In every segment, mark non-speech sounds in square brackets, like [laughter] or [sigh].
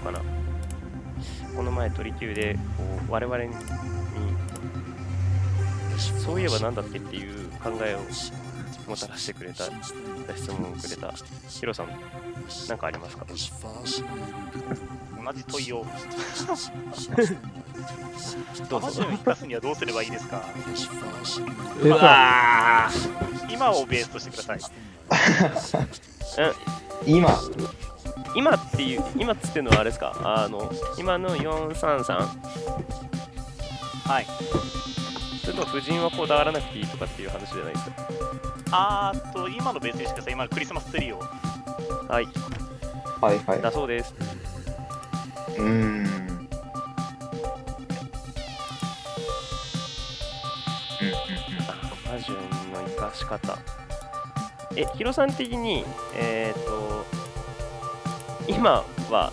かな。この前、鳥級で、こう、我々に、そういえばなんだっけっていう考えをもたらしてくれた、質問をくれた、ヒロさん、なんかありますか？同じ問いを。[laughs] どうぞ。アマジュン生かすにはどうすればいいですか？出たあー今をベースとしてください。[laughs] 今、今っていう、今っつってるのはあれですか？あの、今の 433? はい。それとも夫人はこだわらなくていいとかっていう話じゃないですか？あーっと、今のベースにしてください。今のクリスマスツリーを。はい、はいはい。だそうです。うーん。アジュンの生かし方。え、ヒロさん的に、えっ、と、今は、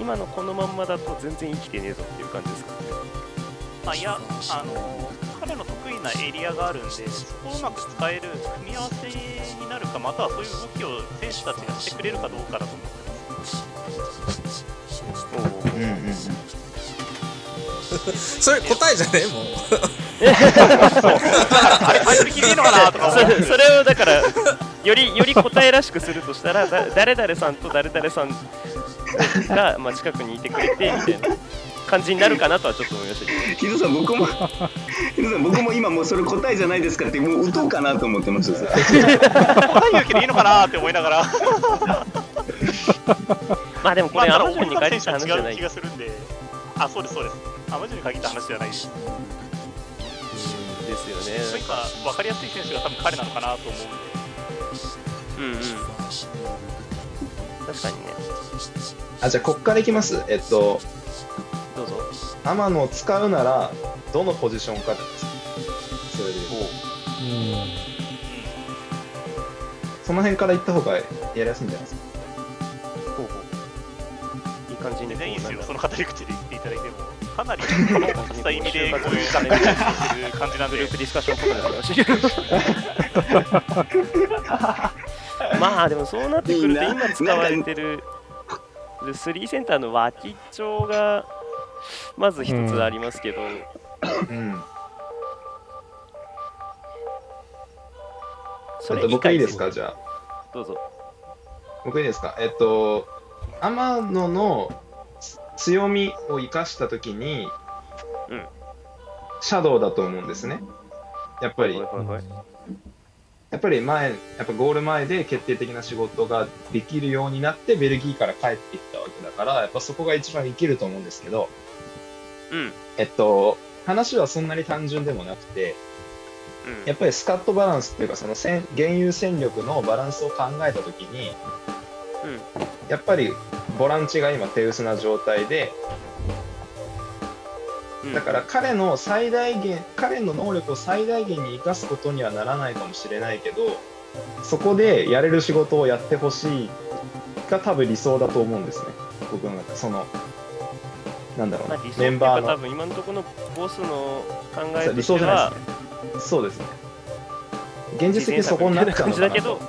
今のこのまんまだと全然生きてねえぞっていう感じですか？あいや、あの彼の得意なエリアがあるんで、そこをうまく使える組み合わせになるか、またはそういう動きを選手たちがしてくれるかどうかだと思ってます。うんうんうん。[laughs] それ答えじゃねえもうあれ、タイトル切れるのかなとか。それそれをだから、よりより答えらしくするとしたら、だ誰々さんと誰々さんが、まあ、近くにいてくれてみたいな感じになるかなとはちょっと思いましたけど。ヒロさん僕もヒロさん僕も今もうそれ答えじゃないですかってもう打とうかなと思ってました答え言うけどいいのかなって思いながら、[laughs] まあでもこまあ、れ、アマゾンに思った限った話じゃない気。がするんで、あ、そうです、そうです。アマジに限った話じゃないです。ですよね。そういった分かりやすい選手が多分彼なのかなと思うんで。うんうん。確かにね。あ、じゃあ、こっからいきます。えっと、どうぞ。天野を使うなら、どのポジションかですかそれで。うんその辺から行った方がやりやすいんじゃないですか。い感じに全然いいですよ、その語り口で言っていただいても、かなりこのした意味でこういう雑貨にしてる感じなんでグルー、プディスカッションっぽくなってましたけど。まあでもそうなってくると今使われてる3センターの脇っちょがまず一つありますけど、うん。それえっと、僕いいですかじゃあ。どうぞ。僕いいですかえっと、天野の強みを生かしたときに、うんシャドウだと思うんですね。やっぱり、はいはいはいやっぱり前、やっぱゴール前で決定的な仕事ができるようになって、ベルギーから帰ってきたわけだから、やっぱそこが一番生きると思うんですけど、うん。えっと、話はそんなに単純でもなくて、うんやっぱりスカットバランスっていうか、その戦現有戦力のバランスを考えたときに、やっぱりボランチが今手薄な状態で、うんだから彼の最大限、彼の能力を最大限に生かすことにはならないかもしれないけど、そこでやれる仕事をやってほしいが多分理想だと思うんですね。僕の中その、なんだろうなメンバーの。多分今のところのボスの考え理としては想じゃないですね。そうですね。現実的にそこになっちゃう感のかなとじだけど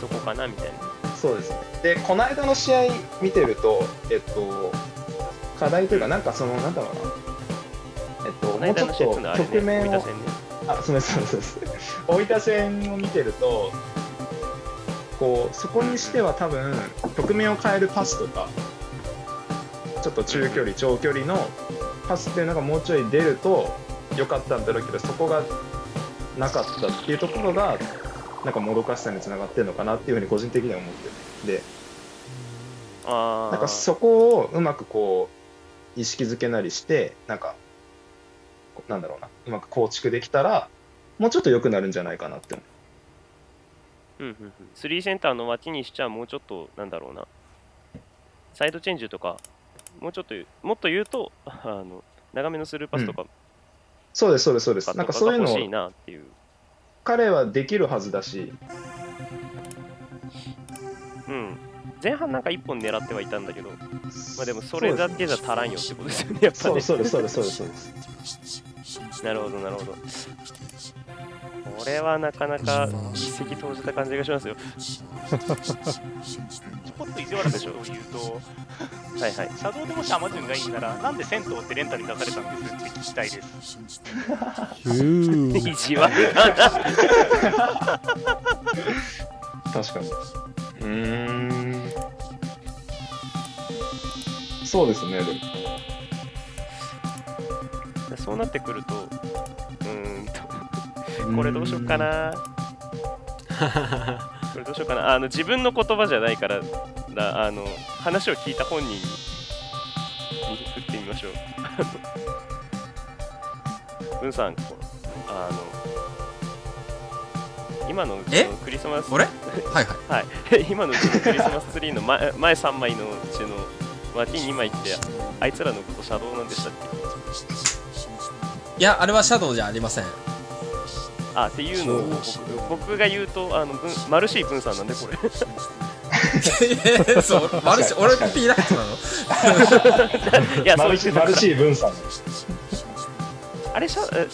そこかなみたいなそうですね。で、この間の試合見てると、えっと、課題というか、なんかその、なんだろうな。えっと、もうちょっと局面を、ねあ、そうですそうです。大分戦を見てると、こう、そこにしては多分、局面を変えるパスとか、ちょっと中距離、長距離のパスっていうのがもうちょい出ると良かったんだろうけど、そこがなかったっていうところが、なんかもどかしさにつながってるのかなっていうふうに個人的には思ってる。で、なんかそこをうまくこう意識づけなりしてなんかこなんだろうな。うまく構築できたらもうちょっと良くなるんじゃないかなって思う。んうんうん、3センターの脇にしちゃもうちょっとなんだろうな。サイドチェンジとかもうちょっともっと言うと [laughs] あの長めのスルーパスとかそうですそうですそうです。なんかそういうのが欲しいをなっていう、彼はできるはずだし。うん、前半なんか1本狙ってはいたんだけど、まあ、でもそれだけじゃ足らんよってことですよねやっぱね。そうそうですそうですそうですそうです。なるほどなるほどこれはなかなか一石投じた感じがしますよポッと意地悪なことを言うと、はいはい。シャドウでもしアマジュンがいいなら、なんで銭湯ってレンタルに出されたんですって聞きたいです。意地悪だな。確かに。うーん。そうですね、でも。そうなってくると、これどうしようかな。これどうしようかな。あの自分の言葉じゃないから、だあの話を聞いた本人にに振ってみましょう。[laughs] 文さん、あの今のうちえ？のクリスマス俺 [laughs] はいはい。はい、[laughs] 今のうちのクリスマスツリーの前前3枚のうちの脇2枚ってあいつらのことシャドウなんでしたっけ？いやあれはシャドウじゃありませんあっていうのを僕僕が言うとあの文マルシー文さんなんでこれ。[laughs] そうマルシ俺ピーナッツなの？[laughs] いやそうマルシー、マルシー分散。あれシャえ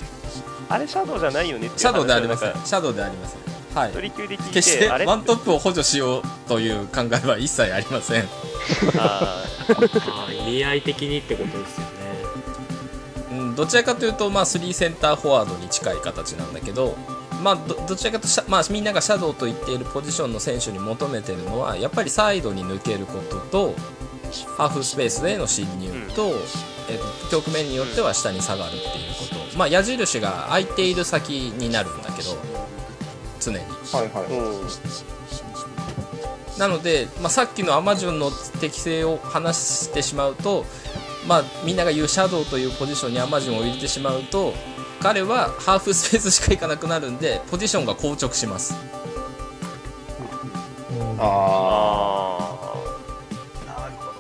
あれシャドウじゃないよねシャドウでありません話をなんかシャドウでありませんはい。取り級で聞いて決してあれワントップを補助しようという考えは一切ありませんあああ意味合い的にって。ことですよねうんどちらかというと、まあ、3センターフォワードに近い形なんだけど、まあ、どどちらかというと、まあ、みんながシャドウと言っているポジションの選手に求めてるのはやっぱりサイドに抜けることとハーフスペースへの侵入と,、えっと局面によっては下に下がるっていうこと、まあ、矢印が空いている先になるんだけど常に。はいはいあ。うんなので、まあ、さっきのアマジョンの適性を話してしまうと、まあ、みんなが言うシャドウというポジションにアマジョンを入れてしまうと彼はハーフスペースしか行かなくなるんでポジションが硬直します。あ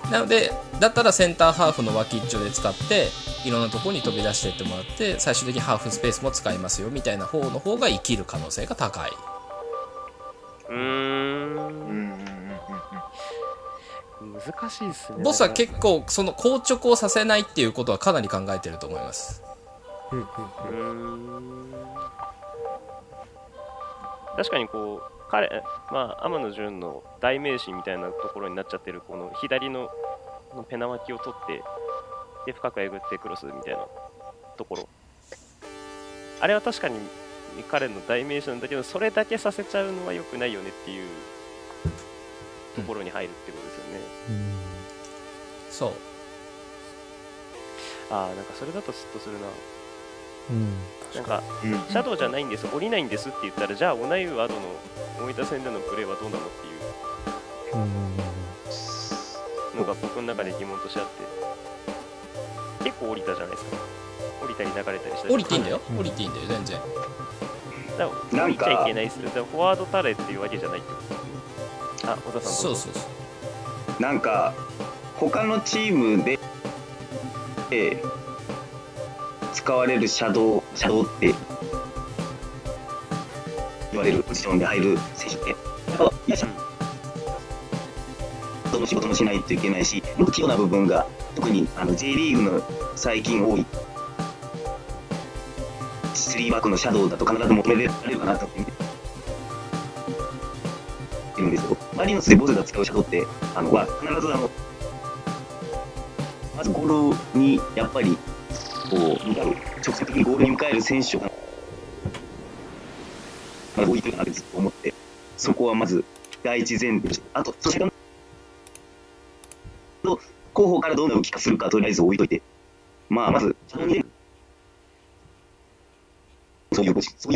あなのでだったらセンターハーフの脇っちょで使っていろんなところに飛び出していってもらって最終的にハーフスペースも使いますよみたいな方の方が生きる可能性が高い。うん難しいですね。ボスは結構その硬直をさせないっていうことはかなり考えてると思います。うんうん確かにこう彼まあ天野潤の代名詞みたいなところになっちゃってるこの左のこのペナ巻きを取ってで深くえぐってクロスみたいなところ。あれは確かに彼の代名詞なんだけどそれだけさせちゃうのは良くないよねっていうところに入るってことですよね、そう。ああなんかそれだとスッとするな。うん。なんかうん。シャドウじゃないんです。降りないんですって言ったらじゃあオナイウアドの大分戦でのプレーはどうなのっていう。うんのが僕の中で疑問としてあって。結構降りたじゃないですか。降りたり流れたりした降りていいんだよ。うん。降りていいんだよ全然。だから降りちゃいけないする。フォワードタレっていうわけじゃないってこと。あ小田さんどうぞ。そうそうそう。なんか他のチームで使われるシャドウシャドウって言われるポジションで入る選手ってやっぱいやシャドウの仕事もしないといけないしもっと器用な部分が特にあの J リーグの最近多い3バックのシャドウだと必ず求められるかなと思ってるんですよ。マリノスでボスが使うシャドウってあのは必ずあのまずゴールにやっぱりこう直接的にゴールに迎える選手がまず置いてるなと思ってそこはまず第一前提あとそして後方からどんな動きかするかとりあえず置いといてまあまずそうい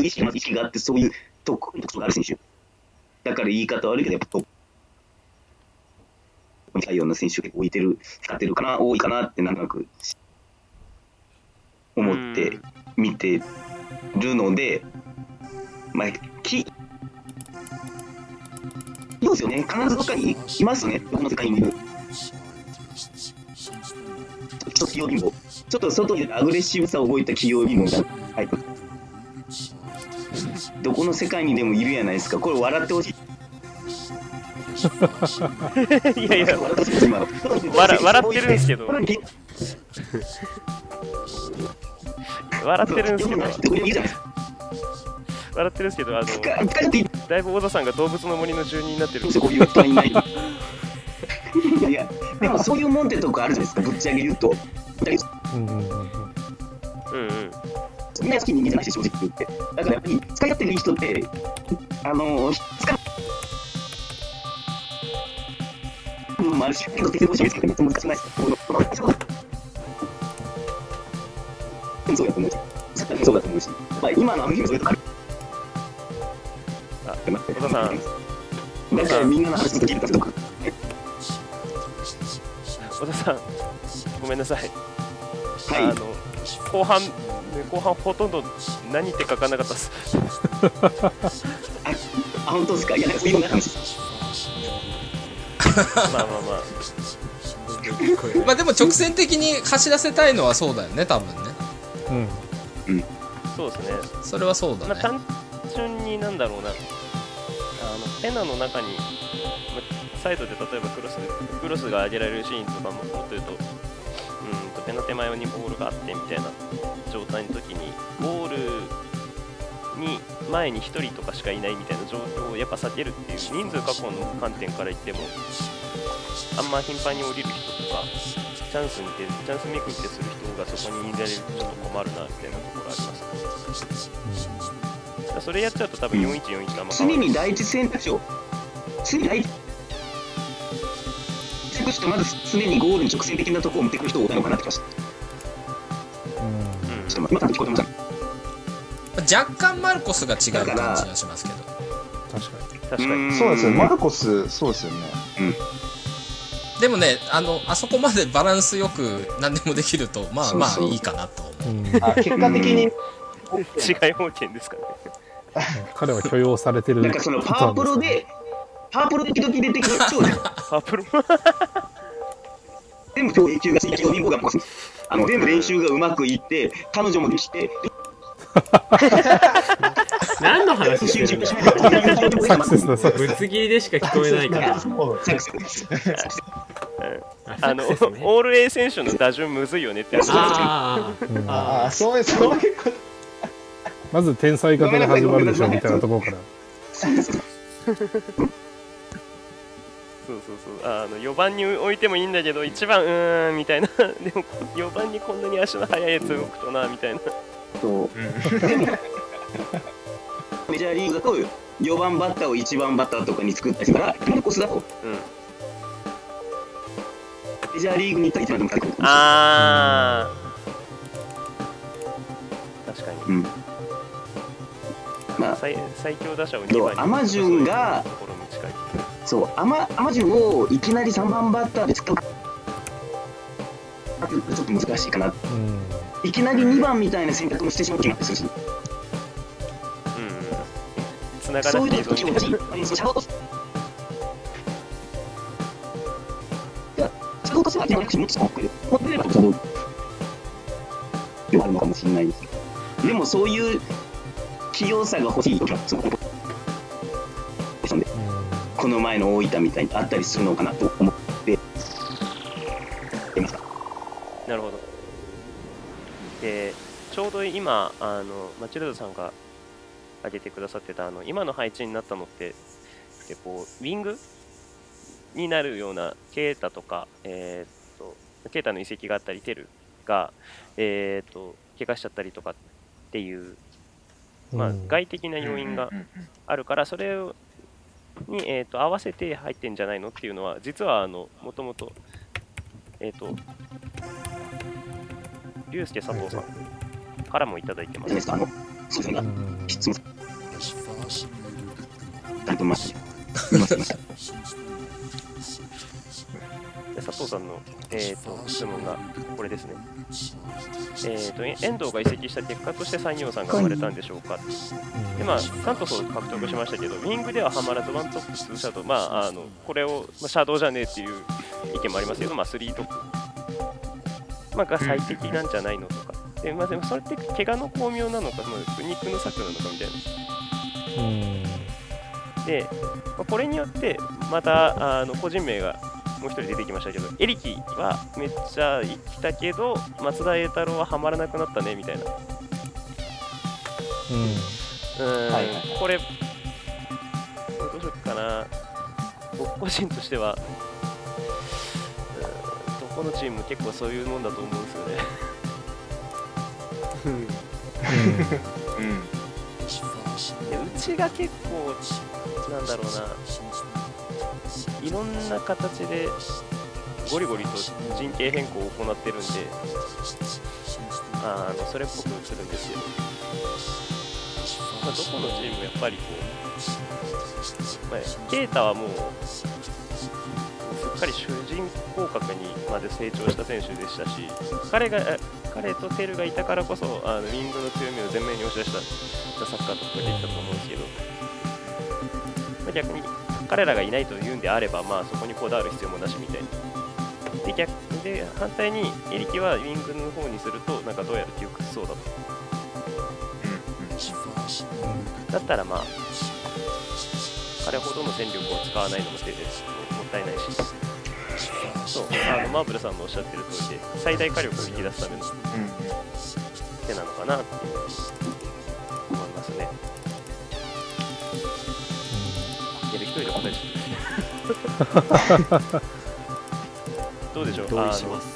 う意識があってそういう特徴がある選手。だから言い方悪いけどやっぱトップ近いような選手が置いてる使ってるかな多いかなってなんとなく思って見てるのでまあきそうですよね。必ずどっかにいますよね。どこの世界にいるちょっと器用貧乏ちょっと外にアグレッシブさを覚えた器用貧乏なタイプどこの世界にでもいるやないですか。これ笑ってほしいいやいや笑笑笑ってるんですけど笑ってるんですけど笑ってるんですけど、あの、だいぶ小田さんが動物の森の住人になってるる。こういういない。いやいや、でもそういうもんってとこあるじゃないですか、ぶっちゃけ言うと。うんうんうんうんうんうん。みんな好き人間じゃないし、正直言って。だからやっぱり、使い勝手のいい人って、あの、使う。部分もあるし、結構適当しいですけど、めっちゃ難しくないですかこのそうそうやと思うし、そうだと思うし、まあ、今のアメリカそういうとこある。あ小田さんだからみんなの話聞いてたとか。小田さん、ごめんなさい。はいあの、後半、ね後半ほとんど何言って書かなかったです。あ、本当ですか？いや、なんかそういうのが話。まあまあまあ。まあでも直線的に走らせたいのはそうだよね多分ね。うん。そうですね。それはそうだまあ、ね単純になんだろうな、あのペナの中に、まあサイドで例えばクロスクロスが上げられるシーンとかももっと言うと、うんとペナ手前にボールがあってみたいな状態の時に、ゴールに前に1人とかしかいないみたいな状況をやっぱ避けるっていう人数確保の観点から言っても、あんま頻繁に降りる人とか、チャンスに出る、チャンスメイクってする人がそこにいられるとちょっと困るなみたいなところありますね。それやっちゃうと多分4141があんま常に第一選択肢を、常に第一選択肢とまず常にゴールに直線的なところを持ってくる人が多いのかなってきました。うんうんちょっと今、多分聞こえてま。若干マルコスが違う感じはしますけど。確かに。確かに。そうですよ。ねマルコスそうですよね。でもねあのあそこまでバランスよく何でもできるとまあそうそう。まあいいかなと思う。うん。あ結果的に違い保険ですかね。[laughs] 彼は許容されてるなんかそのパワープロで、パワープロで時々出てくる人で、[laughs] パープル全部今日永久がついて、貧乏が。あの、全部練習がうまくいって、彼女もできて、[laughs] 何の話してるサクセスだサクセス。ぶつ切りでしか聞こえないから。あの、オール A 選手の打順むずいよねって話あうんああそういうそういうこと。まず天才型で始まるでしょみたいなところから。そうそうそう。あの、4番に置いてもいいんだけど、1番、うーん、みたいな。でも、4番にこんなに足の速いやつ動くとな、みたいな。そうメジャーリーグだと4番バッターを1番バッターとかに作ったりするからマルコスだとうん。メジャーリーグに行ったら1番でもあー。確かに。うんまあ最最強打者をそう？2番にアマジュンが。そうアマアマジュンをいきなり3番バッターで使うちょっと難しいかなうんいきなり2番みたいな選択もしてしまう気がするしうんうん。繋がらそういうなくていいぞ時もし、あのそのシャドウといやシャドウとしてはもっと持ってる持ってればシャドウではあるのかもしれないですけどでもそういう器用さが欲しい時はそのですのでこの前の大分みたいにあったりするのかなと思ってなるほど。で、ちょうど今、あのマチルダさんが挙げてくださってた、あの今の配置になったのって、でこうウィング？になるようなケータとか、えーっとケータの移籍があったり、テルが、えーっと怪我しちゃったりとかっていう、まあ、うん。外的な要因があるから、それをに、えー、と合わせて入ってんじゃないのっていうのは、実はあのもともと、えっ、と、龍介佐藤さんからもいただいてます。あのそうですねうん。質問だいぶ待って佐藤さんの、えー、と質問がこれですね。えー、とえ遠藤が移籍した結果として三葉さんが生まれたんでしょうか、でまあ、サントスを獲得しましたけど、ウィングでははまらず、ワントップ、ツーシャドウ、まあ、あのこれを、まあ、シャドウじゃねえっていう意見もありますけど、まあ、スリートップ、まあ、が最適なん。じゃないのとか、でまあ、でもそれって怪我の巧妙なのか、まあ、苦肉の策なのかみたいな。で、まあこれによって、またあの個人名がもう一人出てきましたけど、エリキはめっちゃ生きたけど、松田栄太郎はハマらなくなったねみたいな。うん。ーん、はいはい。これ、どうしようかな、僕個人としては、このチームも結構そういうもんだと思うんですよね。うんでうちが結構、なんだろうな、いろんな形でゴリゴリと陣形変更を行ってるんで、あのそれっぽく映るんですよ。まあ、どこのチームもやっぱりこう、まあ、ケイタはもう、すっかり主人公格にまで成長した選手でしたし、彼がえ彼とテルがいたからこそ、あのウィングの強みを前面に押し出したサッカーとかができたと思うんですけど、まあ、逆に彼らがいないというんであれば、まあ、そこにこだわる必要もなしみたいな。で逆で反対にエリキはウィングの方にするとなんかどうやら窮屈そうだと。だったらまあ彼ほどの戦力を使わないのも手ですもったいないしそうあのマーブルさんのおっしゃってる通りで最大火力を引き出す。ための手なのかなっていう思います。ねいや一人で答えちゃうどうでしょう同意します。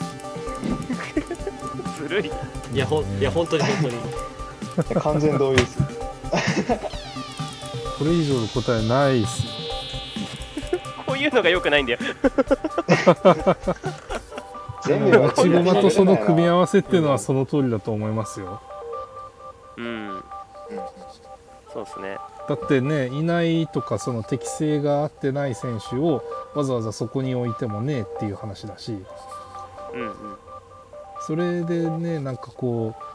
ずるいいやほんいや本当に本当に完全同意です。これ以上の答えないっす。[laughs] こういうのが良くないんだよ。全部落ち駒とその組み合わわせっていうのはその通りだと思いますよ。うん。そうですね。だってねいないとかその適性が合ってない選手をわざわざそこに置いてもねっていう話だし。うんうん。それでねなんかこう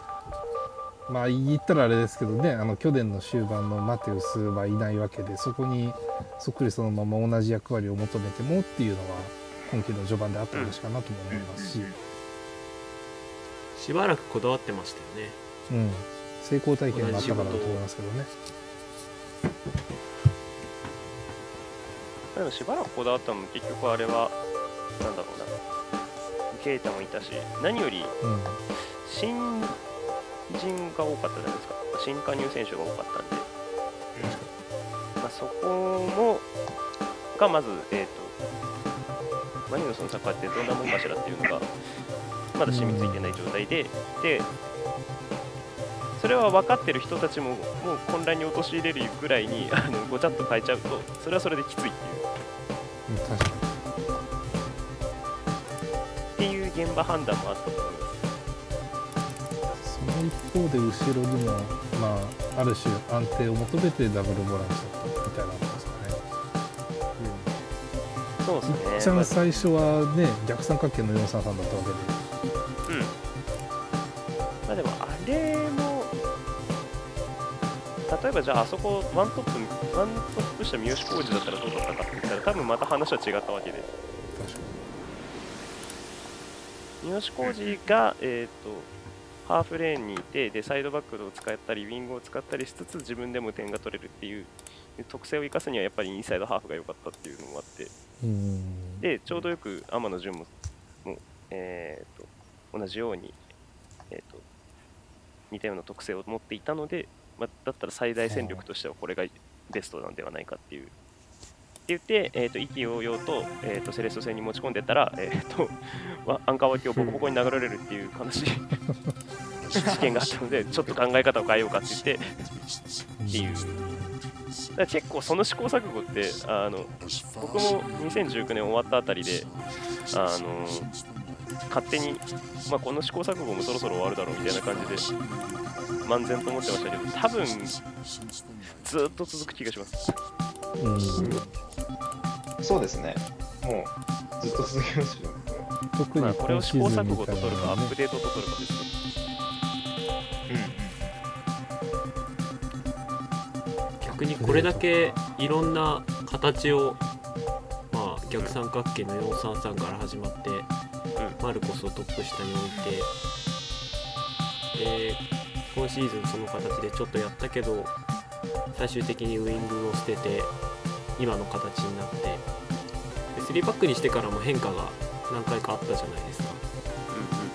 まあ言ったらあれですけどねあの去年の終盤のマテウスはいないわけでそこにそっくりそのまま同じ役割を求めてもっていうのは今季の序盤であった話かなとも思いますし、しばらくこだわってましたよね。うん、成功体験があったからだと思いますけどね。でもしばらくこだわったのも結局あれはなんだろうな。ケイタもいたし何よりうん。新人が多かったじゃないですか。新加入選手が多かったんで、まあ、そこもがまずえっ、とマリノスのサッカーってどんなもんかしらっていうのがまだ染みついてない状態で、でそれは分かってる人たちももう混乱に陥れるぐらいにあのごちゃっと変えちゃうとそれはそれできついっていう。うん確かに。っていう現場判断もあったと思いますその一方で後ろにも、まあ、ある種安定を求めてダブルボランチだったみたいなもんですかね。そうですねいっちゃん最初はね逆三角形の433だったわけでうん。まあでもあれも、例えばじゃああそこワントップ、ワントップした三好浩二だったらどうだったかって言ったら多分また話は違ったわけで。確か三好浩二が、えー、とハーフレーンにいてでサイドバックを使ったりウィングを使ったりしつつ自分でも点が取れるっていう特性を生かすにはやっぱりインサイドハーフが良かったっていうのもあってでちょうどよく天野潤ももう、えー、と同じように、えー、と似たような特性を持っていたので、まあ、だったら最大戦力としてはこれがベストなんではないかっていう。って言って、えー、と意気揚々と,、えー、とセレッソ戦に持ち込んでったら、えー、とわアンカー脇をボコボコに殴られるっていう悲しい [laughs] 事件があったのでちょっと考え方を変えようかって言ってっていう。だ結構その試行錯誤ってあの僕も2019年終わったあたりであの勝手に、まあ、この試行錯誤もそろそろ終わるだろうみたいな感じで漫然と思ってましたけど多分ずっと続く気がしますうん。そうですね。もうずっと続きますよ。特にまあこれを試行錯誤と取るかアップねデートと取るかですけど逆にこれだけいろんな形を、まあ、逆三角形の433から始まって、マルコスをトップ下に置いてで今シーズンその形でちょっとやったけど最終的にウイングを捨てて今の形になって。で3バックにしてからも変化が何回かあったじゃないですか。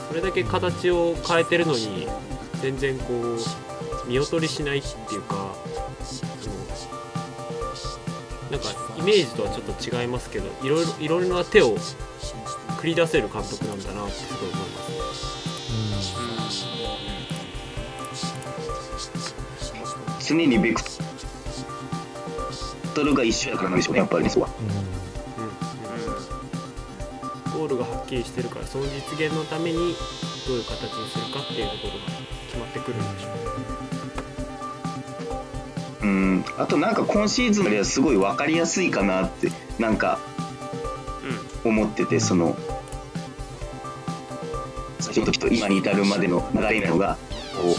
それだけ形を変えてるのに全然こう見劣りしないっていうかなんかイメージとはちょっと違いますけどいろいろな手を繰り出せる監督なんだなってすごい思います。ね。常にベクトルが一緒やからなんでしょうねやっぱりそこは。うん。ゴールがはっきりしてるからその実現のためにどういう形にするかっていうところが決まってくるん。でしょううん。あとなん。か今シーズンよりはすごい分かりやすいかなってなん。か思っててその最初の時と今に至るまでの流れなのがこう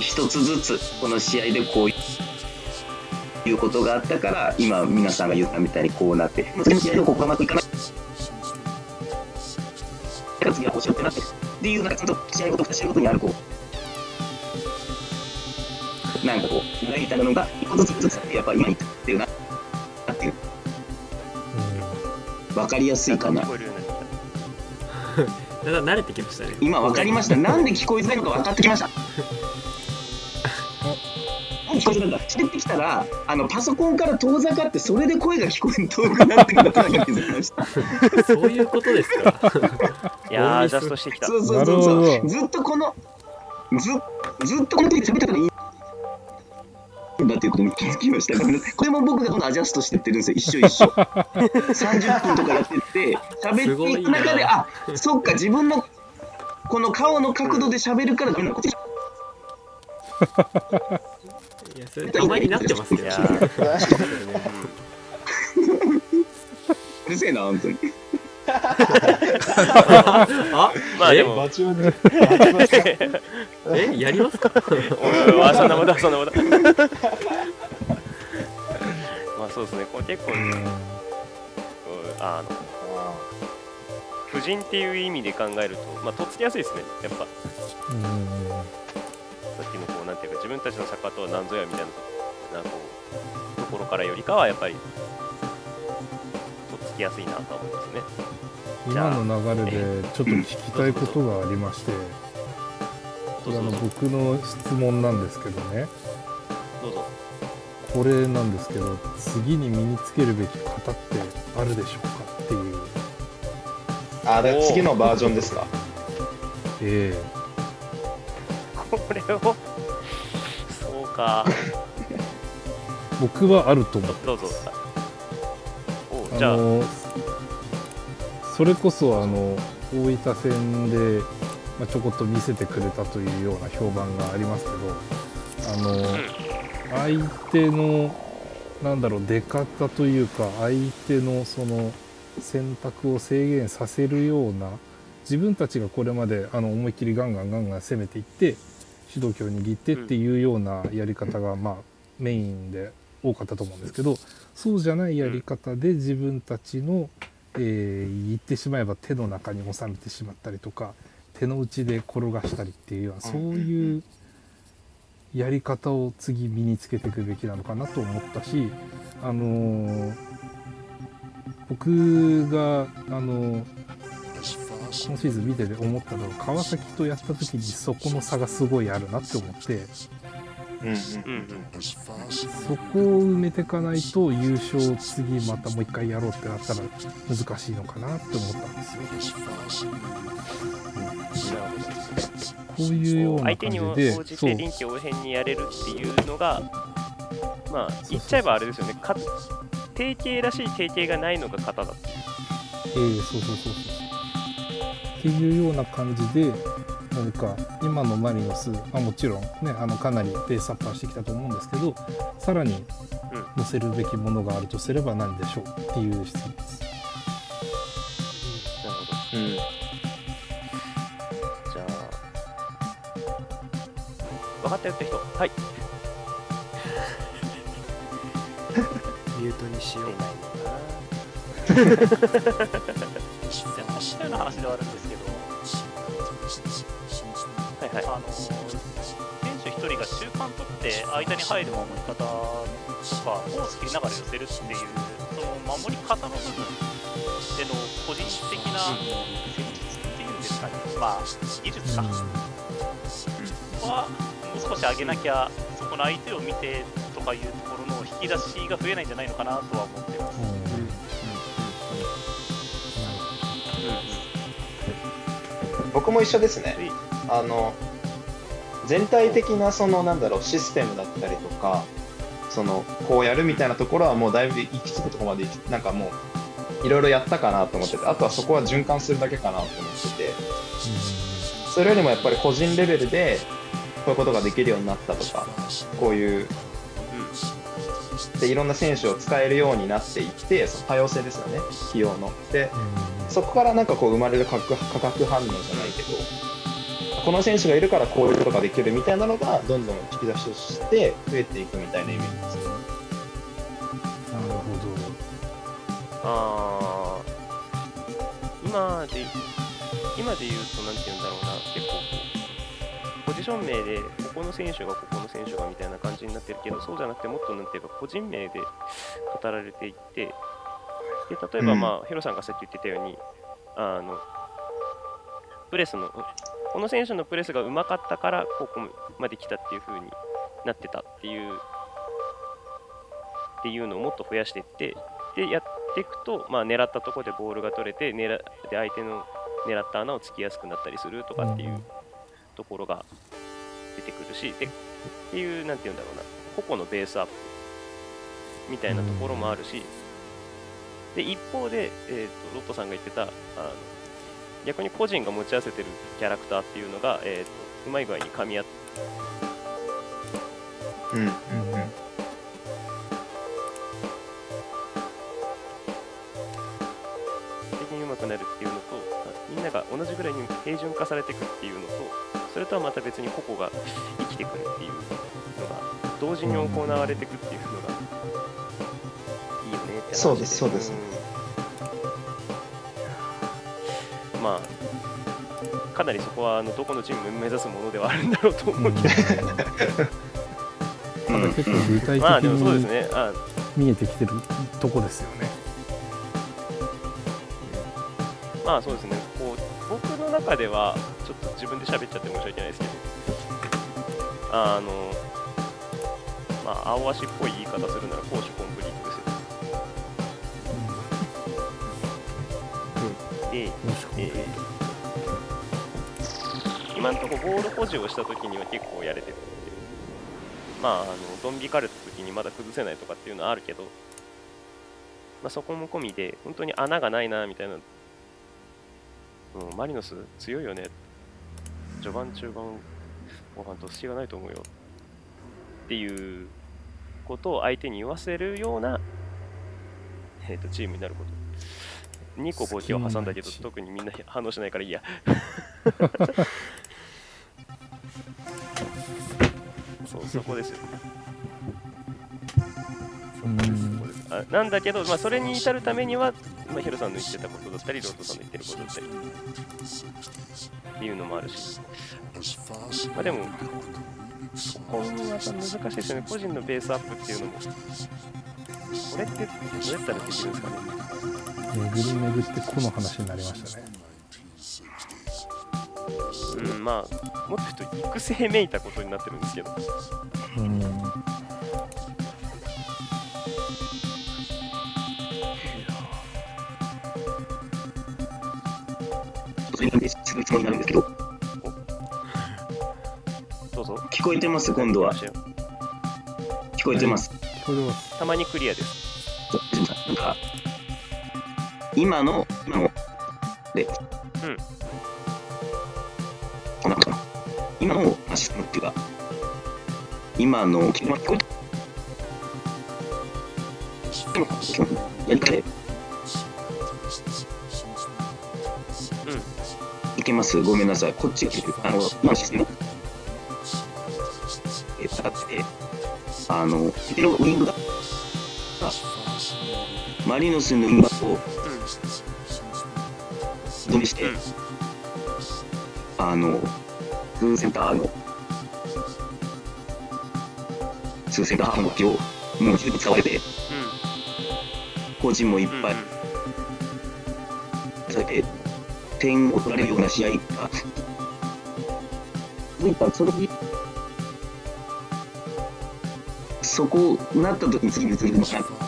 一つずつこの試合でこういうことがあったから今皆さんが言ったみたいにこうなって次の試合でここがうまくいかないから次はこうしようってなってっていうなんかちゃんと試合ごと試合ごとにあるこうなんかこう流れたのが一個ずつずつやっぱ今に至ってるなっていう分かりやすいかな。だんだん [laughs] 慣れてきましたね。今分かりました。なんで聞こえづらいのか分かってきました聞こえづらいんだ。喋ってきたらあのパソコンから遠ざかってそれで声が聞こえ遠くなってくることに気づきました。そういうことですか。た [laughs] いやーアジャストしてきた。そうそうそうそう。ずっとこのずずっとこの時喋ってたからいいんだっていうことに気づきました。これも僕が今度アジャストしてってるんですよ。一緒一緒。[laughs] 30分とかやってって喋っていく中であそっか自分のこの顔の角度で喋るからダメなの。かいやそれたまになってますけど [laughs] うるせえな本当に。あまあでも。えやりますか？そんなことそんなこと。まあそうですね。これ結構、うん。あの。婦人っていう意味で考えるとまあとっつきやすいですねやっぱ。んっきのこうなんていうか自分たちの作家とは何ぞやみたいななこうところからよりかはやっぱりとっつきやすいなとは思いますね。今の流れでちょっと聞きたいことがありましてこれあの僕の質問なんですけどね。どうぞ。これなんですけど次に身につけるべき型ってあるでしょうかっていう。あで次のバージョンですか。えこれを。そうか。え僕はあると思ってどうぞ。おうじゃあ。あのそれこそあの大分戦で、まあ、ちょこっと見せてくれたというような評判がありますけどあの、相手のなんだろう出方というか相手のその選択を制限させるような自分たちがこれまであの思いっきりガンガンガンガン攻めていって主導権を握ってっていうようなやり方が、まあ、メインで多かったと思うんですけどそうじゃないやり方で自分たちの、えー言ってしまえば手の中に収めてしまったりとか手の内で転がしたりっていうようなそういうやり方を次身につけていくべきなのかなと思ったし、あのー僕が、あのー今シーズン見てて思ったのは川崎とやった時にそこの差がすごいあるなって思ってうんうんうんそこを埋めていかないと優勝を次またもう一回やろうってなったら難しいのかなって思ったんですよ。こういうような相手に応感じて臨機応変にやれるっていうのがまあ言っちゃえばあれですよね。か定型らしい定型がないのが型だえーそうそうそうそうっていうような感じで何か今のマリノス、まあ、もちろんねあのかなりペースアップはしてきたと思うんですけどさらに載せるべきものがあるとすれば何でしょうっていう質問です。なるほど。うん。じゃあ分かったよって人。はい。[laughs] ミュートにしよ出うないのかな似たよう話ではあるんですけど、はいはいあの選手1人が中間取って間に入る守り方とかを作りながら寄せるっていうその守り方の部分での個人的な戦術っていうんですかねまあ技術か、はもう少し上げなきゃそこの相手を見てとかいうところの引き出しが増えないんじゃないのかなとは思ってます。僕も一緒ですね。はい。あの全体的なそのなんだろうシステムだったりとかそのこうやるみたいなところはもうだいぶ行き着くところまでなんかもういろいろやったかなと思っててあとはそこは循環するだけかなと思ってて。それよりもやっぱり個人レベルでこういうことができるようになったとかこういうでいろんな選手を使えるようになっていってその多様性ですよね起用の。でそこからなんかこう生まれる化学化学反応じゃないけどこの選手がいるからこういうことができるみたいなのがどんどん引き出しとして増えていくみたいなイメージですよね。なるほあー今で今で言うとなんて言うんだろうな結構ポジション名でここの選手がここの選手がみたいな感じになってるけどそうじゃなくてもっとなんていうか個人名で語られていってで例えばうん。まあ、ヒロさんがさっき言ってたようにあのプレスのこの選手のプレスがうまかったからここまで来たっていう風になってたっていうっていうのをもっと増やしていってでやっていくと、まあ、狙ったところでボールが取れて狙で相手の狙った穴をつきやすくなったりするとかっていうところが出てくるしでっていうなんて言うんだろうな。個々のベースアップみたいなところもあるしで一方で、えー、とロットさんが言ってたあの逆に個人が持ち合わせてるキャラクターっていうのが、えー、とうまい具合に噛み合ってうんうんうん。的に上手くなるっていうのとみんなが同じぐらいに平準化されていくっていうのとそれとはまた別に個々が生きてくるっていうのが同時に行われていくっていうのがいいよねって話そうですそうです。うん。まあかなりそこはあのどこのチームも目指すものではあるんだろうと思うけど、ど [laughs] ただ結構具体まあ的でもそうですにね。あ見えてきてるとこですよね。まあそうですね中ではちょっと自分で喋っちゃって申し訳ないですけど。あのまあ青足っぽい言い方するなら攻守コンプリートですよ。で、えー今のところボール保持をした時には結構やれてるんでまああのドン引かれた時にまだ崩せないとかっていうのはあるけど、まあ、そこも込みで本当に穴がないなみたいなうん、マリノス？強いよね。序盤、中盤、後半と隙がないと思うよ。っていうことを相手に言わせるような、えー、とチームになること。2個ボケを挟んだけど特にみんな反応しないからいいや。[laughs] そう、そこですよ。なんだけど、まあ、それに至るためには、まあ、ヒロさんの言ってたことだったり、ロートさんの言ってることだったり。っていうのもあるし、まあ、でも、ここもまた難しいですよね、個人のベースアップっていうのも、これってどうやったらできるんですかね。巡り巡ってこの話になりましたね。うん、まあ、もっと言うと育成めいたことになってるんですけど、うんそれなんですぐつもりになるんですけど、どうぞ。聞こえてます、今度は。聞こえてます？たまにクリアです。なんか、今の、今の、で、うん。こんなかな。今のアシっていうか、今の、聞こえ聞こえ今の基本やり方で、けますごめんなさい。こっち。あの、今のシステム。えー、だって、あの、ウィングが、あマリノスのウィングを止めして、うんあの、ツーセンターの、ツーセンターの動きを、もう十分使われて、う個人もいっ。ぱいされて、点を取られるような試合。が続いた、そのそこなった時に次に移るのかなと思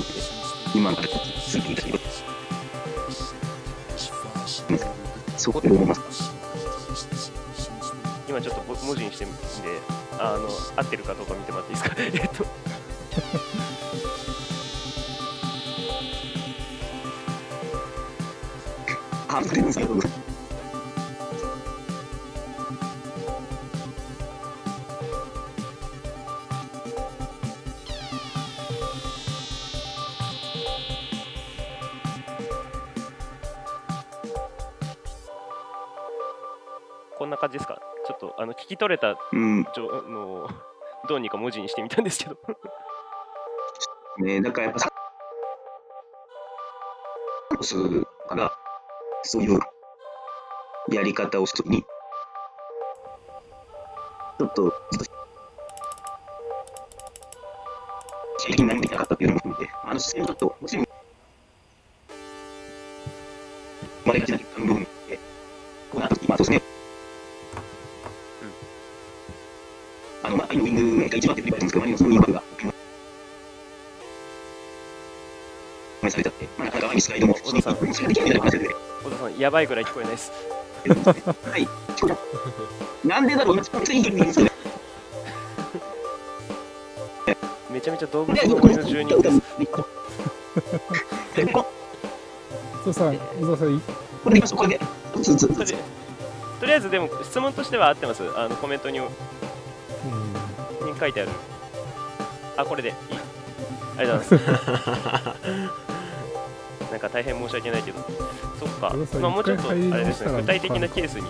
って今の形続けていたけどそこで思います。今ちょっとぼ文字にしてみてあの合ってるかどうか見てもらっていいですか？[laughs] えっと。あそれですけどこんな感じですか？ちょっとあの聞き取れたうん。ちょのをどうにか文字にしてみたんですけど。[laughs] ね。だからやっぱさすからそういうやり方をした時に。ちょっと刺激になりたかったっていうのも含めてあの姿勢もちょっともちろん生まれがちな部分でこうなった時まあそうですね。あの、まあ、ウィングが一番って言われてるんですけど、周りのそのインバックが、されちゃって、まあ、なかなかスライドも、小田さんそれができないみたいな話で、小田さんやばいぐらい聞こえないですはい。なんでだろう、めっちゃ。めちゃめちゃ動物の森の住人です小田さん小田さんいこれこれとりとりあえずでも質問としては合ってますあのコメントにうんに書いてあるあこれでいいありがとうございますなんか大変申し訳ないけど。そっか。まあもうちょっとあれですね。具体的なケースに。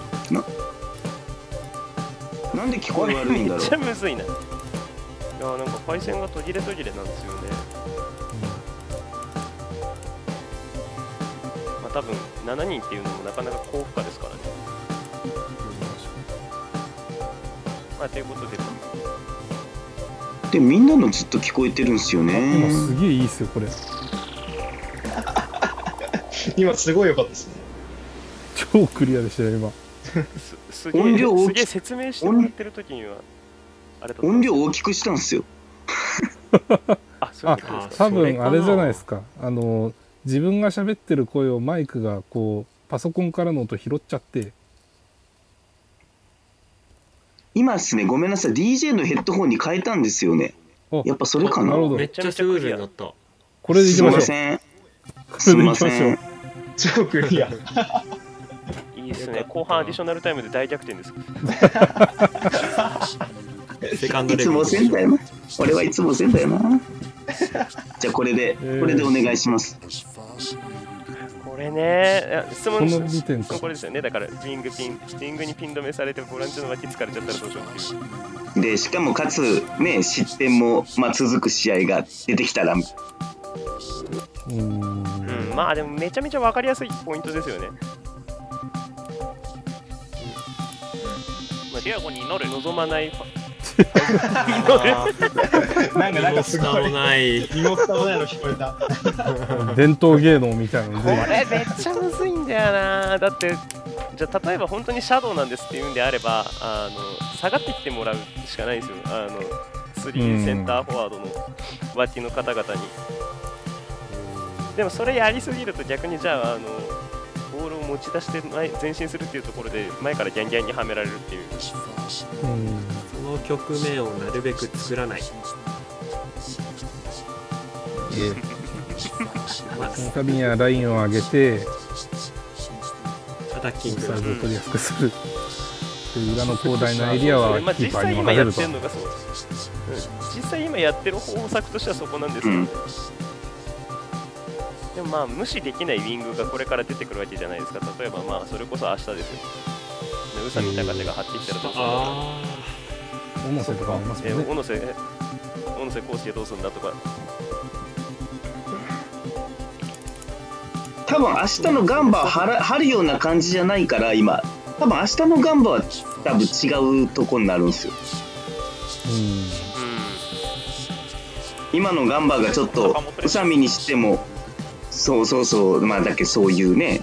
なんで聞こえ悪いんだろう？めっちゃ。むずいな。いやなんか回線が途切れ途切れなんですよね。まあ多分7人っていうのもなかなか高負荷ですからね。まあということで。で、みんなのずっと聞こえてるんですよ今ね。すげえいいっすよこれ今すごい良かったですね。超クリアでしたよ今。すすげえ音量大きすげえ説明してもらってる時にはあれだった音量大きくしたんですよ。あそういうことあですか。多分あれじゃないですか。あの自分が喋ってる声をマイクがこうパソコンからの音拾っちゃって。今ですね、ごめんなさい、DJ のヘッドホンに変えたんですよね。あやっぱそれかな。なるほど。めっちゃスムーズになった。これでいきすましょう。みません。すみません超クリア。[laughs] いいですね。後半アディショナルタイムで大逆転です。[laughs] セカンドいつもレベル。せんだよな。俺はいつもせんだよな。じゃあこれで、ー。これでお願いします。これね。質問この時点かこれですよね。だからウィングピンウィングにピン止めされてボランチの脇疲れちゃったらどうしようっていう。で、しかもかつ、ね、失点も、まあ、続く試合が出てきたら、うーん。うん、まあでもめちゃめちゃ分かりやすいポイントですよね。まあ、ディアゴに祈る。望まない。フ [laughs] ァなんか、なんかすごい。もない身も蓋もないの聞こえた。伝統芸能みたいなのこでれめっちゃむずいんだよな。だってじゃあ例えば本当にシャドウなんですっていうんであればあの下がってきてもらうしかないんですよ。あの3センターフォワードの脇の方々にでもそれやりすぎると逆にじゃああのボールを持ち出して前前進するってい。うところで前からギャンギャンにはめられるっていううんその局面をなるべく作らないその度にはラインを上げてアタッキングサイドを取りやすくするで裏の広大なエリアは、キーパー実際今やっに任せるとてるのがそう、うん、実際今やってる方策としてはそこなんですけどね、でもまあ無視できないウィングがこれから出てくるわけじゃないですか。例えばまあそれこそ明日ですよ。宇佐美高瀬が張ってきたらどうするんだとかあ小野瀬とかもいますもんね。え小野瀬小野瀬康介どうするんだとか。多分明日のガンバは張るような感じじゃないから、今。多分明日のガンバは多分違うとこになるんですよ。うん。今のガンバがちょっと、宇佐美にしても、そうそうそう、まあだけそういうね、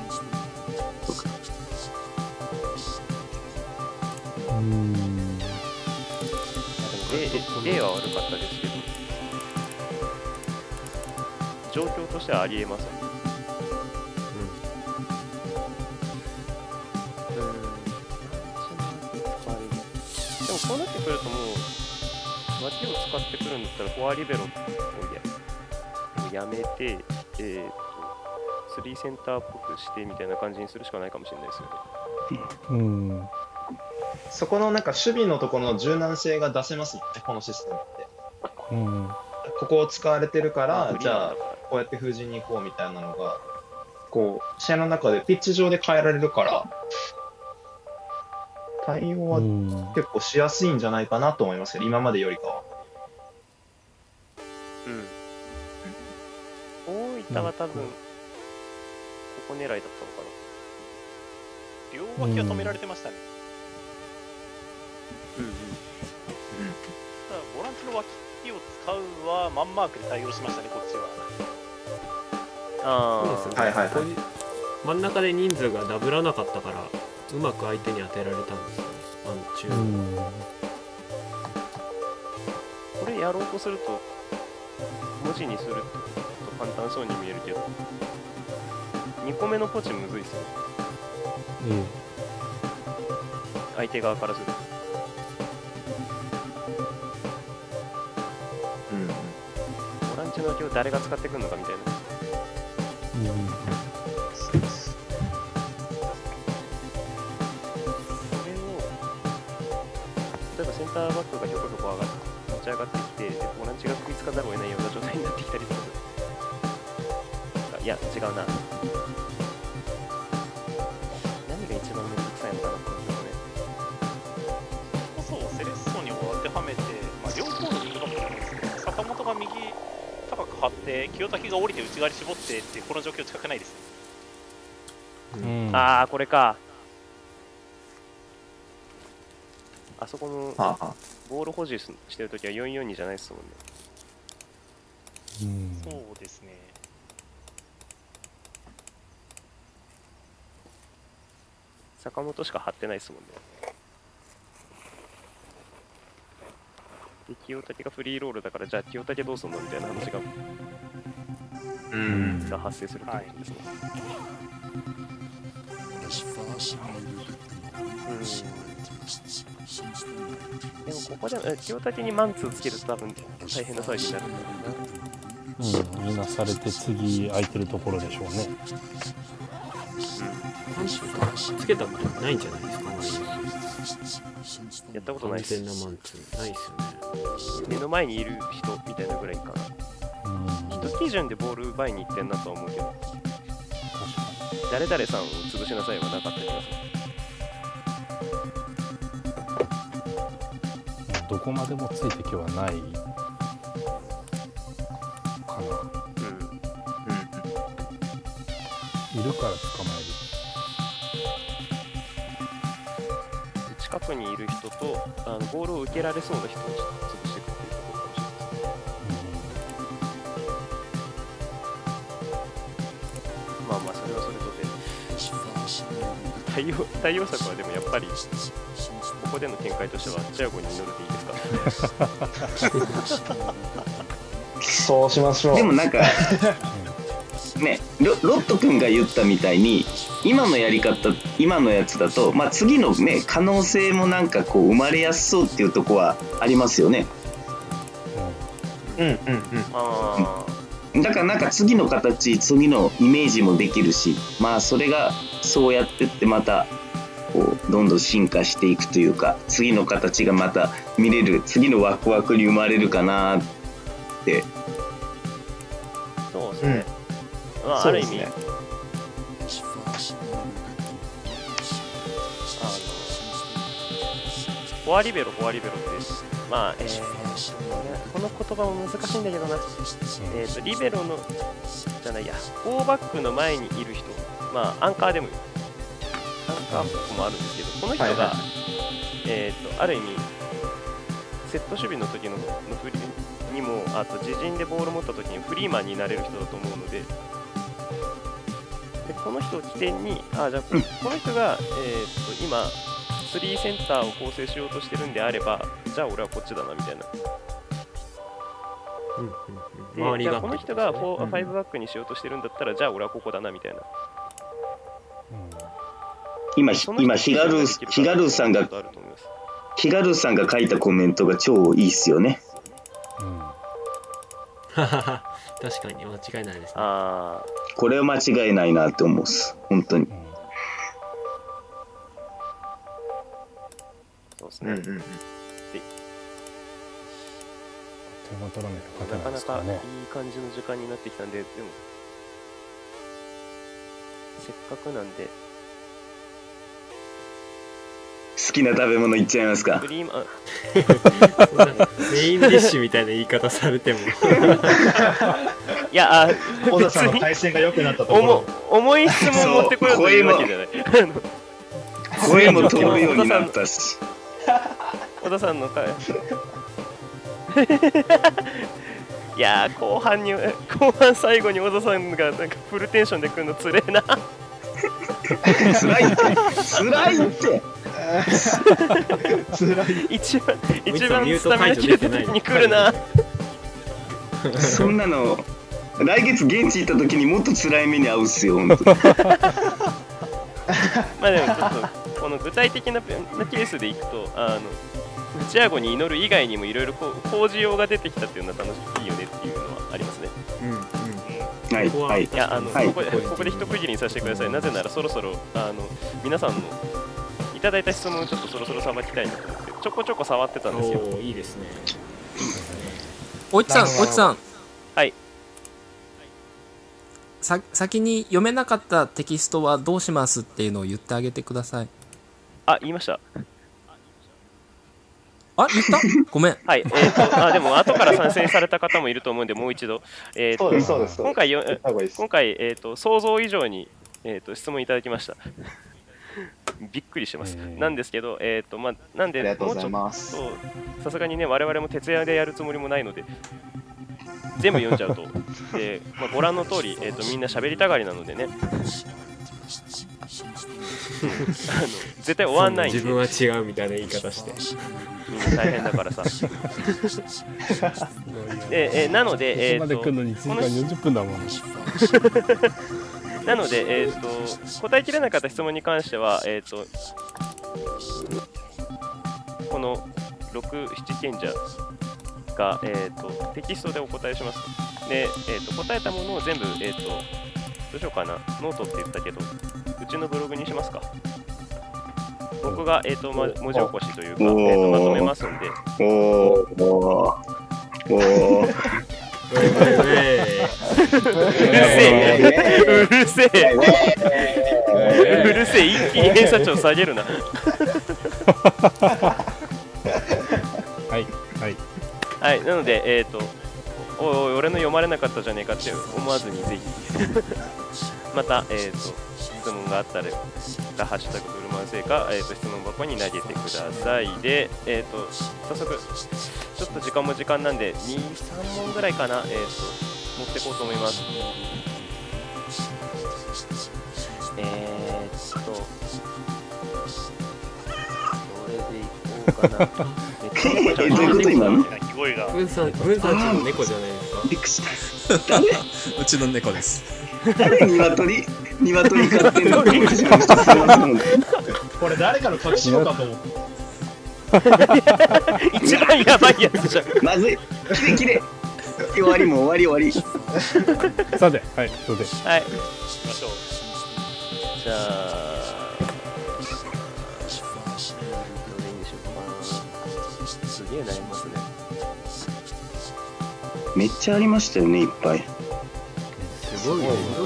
うん。悪かったですけど、状況としてはありえますよね。でもこうなってくるともう、脇を使ってくるんだったら、フォアリベロをやめて、えー、と3センターっぽくしてみたいな感じにするしかないかもしれないですよね。うんそこのなんか守備のところの柔軟性が出せますもんね、このシステムって。うんここを使われてるから、じゃあこうやって封じに行こうみたいなのが、こう、試合の中でピッチ上で変えられるから、対応うはん結構しやすいんじゃないかなと思いますけど、今までよりかは。うん。大分は多分、ここ狙いだったのか両脇は止められてましたね。な。うんうん。ただ、ボランチの脇を使うはマンマークで対応しましたね、こっちは。あそうですよね、はいはいはいこういう真ん中で人数がダブらなかったからうまく相手に当てられたんですよねあの中央、うんこれやろうとすると、文字にすると簡単そうに見えるけど、2個目のポチむずいっすよね。え相手側からすると。うん。ボランチの脇を誰が使ってくるのかみたいな。えうんそれを、例えばセンターバックがひょこひょこ上がって、持ち上がってきて、でボランチが食いつかざるを得ないような状態になってきたりとか。あいや、違うな。何が一番めんどくさいのかな、この曲ね。こそセレッソに当てはめて、まあ、両方の右バックなんですけど、坂本が右高く張って、清滝が降りて内側に絞ってって、この状況近くないですね。うんあー、これか。あそこのボール保持すしてるときは442じゃないですもんね。うんそうですね。坂本しか張ってないですもんね。で、清武がフリーロールだから、じゃあ清武どうすんのみたいな話がうん。が発生するってことですね。うん。でもここで、え清武にマンツーつけると多分大変な騒ぎになるんだろうな。うん、いなされて次空いてるところでしょうね。つけたことないんじゃないですかマリノスやったことないです完全。なマンツーないっすよね目の前にいる人みたいなぐらいかな。うん、人基準でボール奪いに行ってんなとは思うけど、誰々さんを潰しなさいはなかった気がする。どこまでもついてきはないるから捕ま近くにいる人とあのボールを受けられそうな人を潰していくっていうところかもしれないですね。まあまあ、それはそれとで。[laughs] 対応対応策はでもやっぱり、ここでの展開としては、チアゴに乗るでいいですか。[laughs] [laughs] そうしましょう。でもなんかねロロット君が言ったみたいに今のやり方今のやつだと、まあ、次のね可能性もなんかこう生まれやすそうっていうとこはありますよね。うん。うんうん。あだからなんか次の形次のイメージもできるしまあそれがそうやってってまたこうどんどん進化していくというか次の形がまた見れる次のワクワクに生まれるかなって。あ、そうですね。まあ、ある意味、ね。あの、フォアリベロ、フォアリベロって、まあ、えー、この言葉も難しいんだけどな。えーと、リベロの、じゃないや、4バックの前にいる人、まあ、アンカーでも。アンカーっぽくもあるんですけど、この人が、はいはいえーと、ある意味、セット守備の時ののフリにも、あと自陣でボール持った時にフリーマンになれる人だと思うので、でこの人を起点に、あじゃあここの人が、えー、と今、3センターを構成しようとしてるんであれば、じゃあ俺はこっちだなみたいな。うんうんでうん。周りがじゃあこの人がって 4, ことですね5バックにしようとしてるんだったらじゃあ俺はここだなみたいな。今その人今ヒガルーできるヒガルーさんがことあると思います。ヒガルーさんが書いたコメントが超いいっすよね。うん。うんははは確かに間違いないですね。あこれは間違いないなって思うっす。本当に。うんあそうですね、うんうんなかなかいい感じの時間になってきたんででもせっかくなんで好きな食べ物いっちゃいますか？クリーム。[laughs] メインディッシュみたいな言い方されても。[laughs] いやあ小田さんの対戦が良くなったところ。重重い質問持ってこようというわけじゃない。声も飛ぶようになったし。[laughs] 小田さんのかいやー後半に後半最後に小田さんがなんかフルテンションで来るのつれえな。辛いって。辛いって [laughs] 一番一番スタミナ切れた時に来るな。そんなの来月現地行った時にもっと辛い目に遭うっすよ本当に。[laughs] まあでもちょっとこの具体的なケースでいくとあの打ち上ごに祈る以外にもいろいろこう工事用が出てきたっていうのは楽しいよねっていうのはありますね。うんうん。はいい。い。やあの、はいここでここで一区切りにさせてください。なぜならそろそろあの皆さんのいただいた質問をちょっとそろそろさばきたいなと思ってちょこちょこ触ってたんですよ。おーいいですね。おいちさんおいちさん。はい。さ先に読めなかったテキストはどうしますっていうのを言ってあげてください。あ言いました。あ言った？[laughs] ごめん。はい。えー、とあでも後から参戦された方もいると思うんでもう一度。えーとそうですそうです。そうです今回よ今回、えー、と想像以上に、えー、と質問いただきましたびっくりしてます、えー。なんですけど、えーとまあ、なんでありがとうございもうますちょっとさすがにね我々も徹夜でやるつもりもないので全部読んじゃうと。[laughs] で、まあ、ご覧の通り、えー、とみんな喋りたがりなのでね。[laughs] あの絶対終わんないんで。自分は違うみたいな言い方して。みんな大変だからさ。[laughs] で、えーなので、えー、ここまで来るのに1時間40分だもんなので、えー、と答えきれなかった質問に関しては、えー、とこの6、7賢者が、えー、とテキストでお答えします。で、えー、と答えたものを全部、えー、とどうしようかな、ノートって言ったけど、うちのブログにしますか。僕が、えーとま、文字起こしというか、えー、とまとめますんで、おー。おー。おーうるせえ、うるせえ、うるせえ、一気に偏差値を下げるな。はいはいはい、なので、え。っ、と、おいおい、俺の読まれなかったじゃねえ。かって思わずにぜひ、また、え。っ、と、質問があったら、ハッシュタグブルマン製か、えっ、と、質問箱に投げてください。で、えっ、と、早速、ちょっと時間も時間なんで、2、3問ぐらいかな、えっ、と、持っていこうと思います。えーっと、どれでいこうかな。[laughs] どういうこと今の？鳴き声が文さん文さんちの猫じゃないですかびっくりした誰 [laughs] うちの猫です誰鶏鶏飼ってんのって初めて知ったすいませんこれ誰かの隠し子かと思った [laughs] 一番やばいやつじゃん。まずいキレキレ終わりも終わり終わさてはいそれではい。行きましょうじゃあ、どれにしようかな。すげえ悩みますね。りめっちゃありましたよねいっぱいすごいよ。ちょ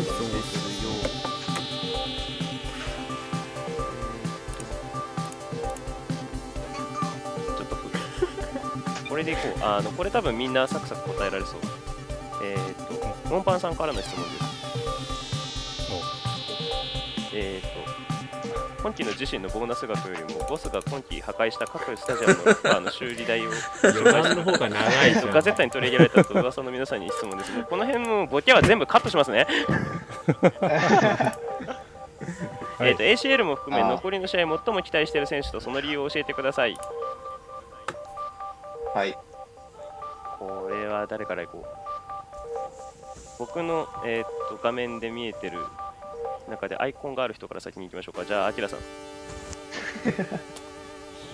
っとふこれでいこう。あの、これ多分みんなサクサク答えられそう。えーっと、モンパンさんからの質問です。えーっと、今期の自身のボーナス額よりも、ボスが今期破壊した各スタジアムのあの修理代を余談の方が長いじゃんガゼッタに取り上げられたと噂の皆さんに質問ですね。この辺もボケは全部カットしますね。はいえーと ACL も含め残りの試合最も期待している選手とその理由を教えてください。はいこれはあ誰から行こう？僕の、えーっと画面で見えてる中でアイコンがある人から先に行きましょうか。じゃあアキラさん。[laughs]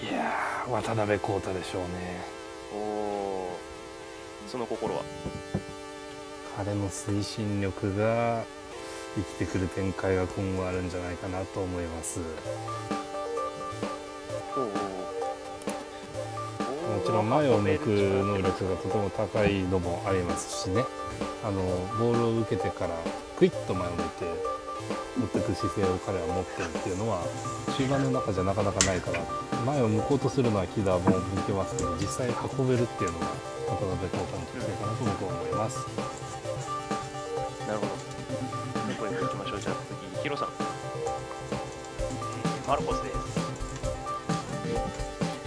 いやー渡辺康太でしょうね。おおその心は？彼の推進力が生きてくる展開が今後あるんじゃないかなと思います。おおもちろん前を向く能力がとても高いのもありますしね。あのボールを受けてからクイッと前を向いて持っていく姿勢を彼は持ってるっていうのは中盤の中じゃなかなかないから前を向こうとするのは木田も向けますけど実際運べるっていうのが渡辺康太の特性かなと僕は思いますなるほど。どこへ行きましょうじゃあ次ヒロさんマルコスです。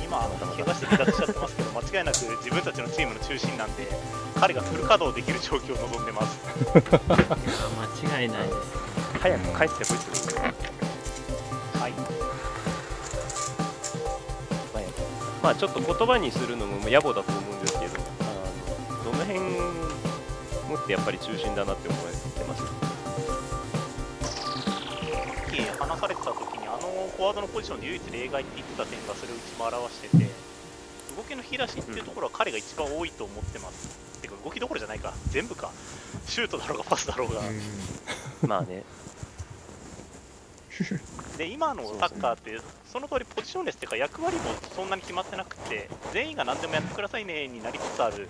今あの怪我して離脱しちゃってますけど間違いなく自分たちのチームの中心なんで彼がフル稼働できる状況を望んでます。[laughs] 間違いないです早く帰ってこいってはい。まあまあちょっと言葉にするのも野暮だと思うんですけどあのどの辺もってやっぱり中心だなって思ってますさっき話されてた時にあのフォワードのポジションで唯一例外って言ってた点がそれを一番表してて動きの引き出しっていうところは彼が一番多いと思ってます、てか動きどころじゃないか全部か。シュートだろうがパスだろうが、まあね [laughs] で今のサッカーってその通りポジションレスっていうか役割もそんなに決まってなくて全員が何でもやってくださいねになりつつある。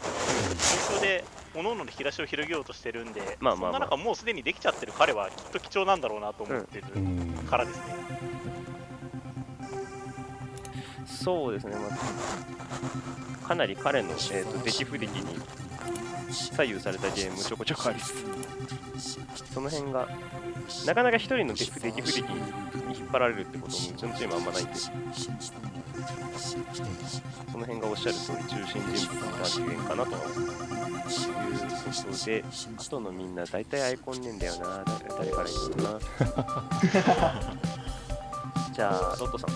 状況で各々の引き出しを広げようとしてるんで、まあまあまあ。そんな中もうすでにできちゃってる彼はきっと貴重なんだろうなと思ってるうん。からですね、そうですね、まあ、かなり彼の、えー、と出来不出来に左右されたゲームちょこちょこありつつ。その辺がなかなか一人の出来出来不出来に引っ張られるってこともうちのチームあんまないんで。その辺がおっしゃる通り中心人物の発言かなということであとのみんな大体アイコンねえんだよな誰誰から言うのかな。[laughs] じゃあロットさん。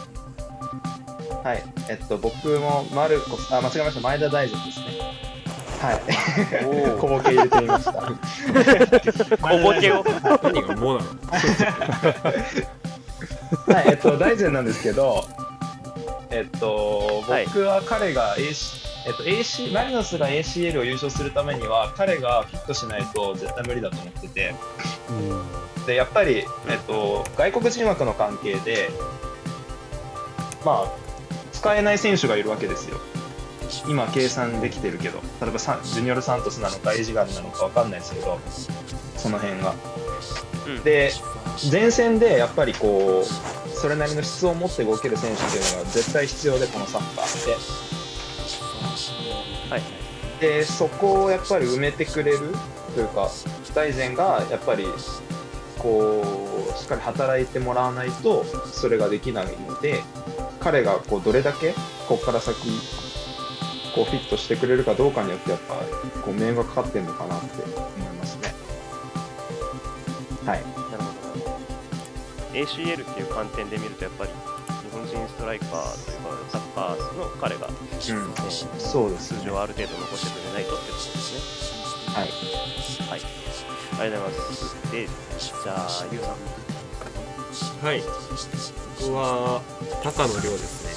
はい、えっと、僕もマルコス、あ、間違えました、前田大然ですね。はい。小ボケ入れてみました。[laughs] 小ボケを [laughs] 何がもうなの？[laughs] はい、えっと、大然なんですけど、えっと、はい僕は彼が AC、えっと、AC、マリノスが ACL を優勝するためには、彼がフィットしないと絶対無理だと思ってて、で、やっぱり、えっと、外国人枠の関係で、まあ、使えない選手がいるわけですよ。今計算できてるけど、例えばサンジュニオル・サントスなのか、エイジガンなのかわかんないですけど、その辺が。うんで、前線でやっぱりこう、それなりの質を持って動ける選手っていうのが絶対必要で、このサッカーって。はいで、そこをやっぱり埋めてくれるというか、大然がやっぱり、こう、しっかり働いてもらわないと、それができないので、彼がこうどれだけここから先こうフィットしてくれるかどうかによってやっぱこう面がかかってるのかなって思いますね。はい。なるほどな ACL っていう観点で見るとやっぱり日本人ストライカーというかサッカーの彼が、うん。えーそうです数字をある程度残してくれないとってことですねはい。はいありがとうございますでじゃあゆうさんはい僕は高野亮ですね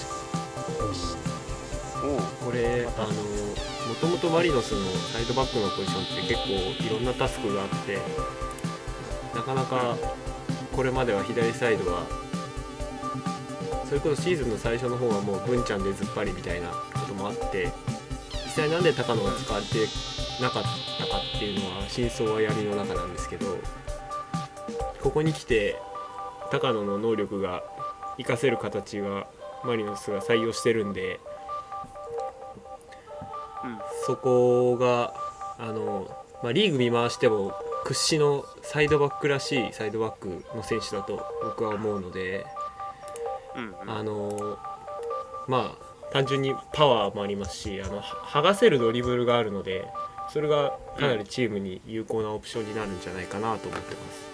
これあのもともとマリノスのサイドバックのポジションって結構いろんなタスクがあってなかなかこれまでは左サイドはそれこそシーズンの最初の方はもう文ちゃんでずっぱりみたいなこともあって実際なんで高野が使われてなかったかっていうのは真相は闇の中なんですけどここに来て高野の能力が活かせる形がマリノスが採用してるんでそこがあの、まあ、リーグ見回しても屈指のサイドバックらしいサイドバックの選手だと僕は思うのでうんうん。あのまあ単純にパワーもありますしあのは剥がせるドリブルがあるのでそれがかなりチームに有効なオプションになるんじゃないかなと思ってます。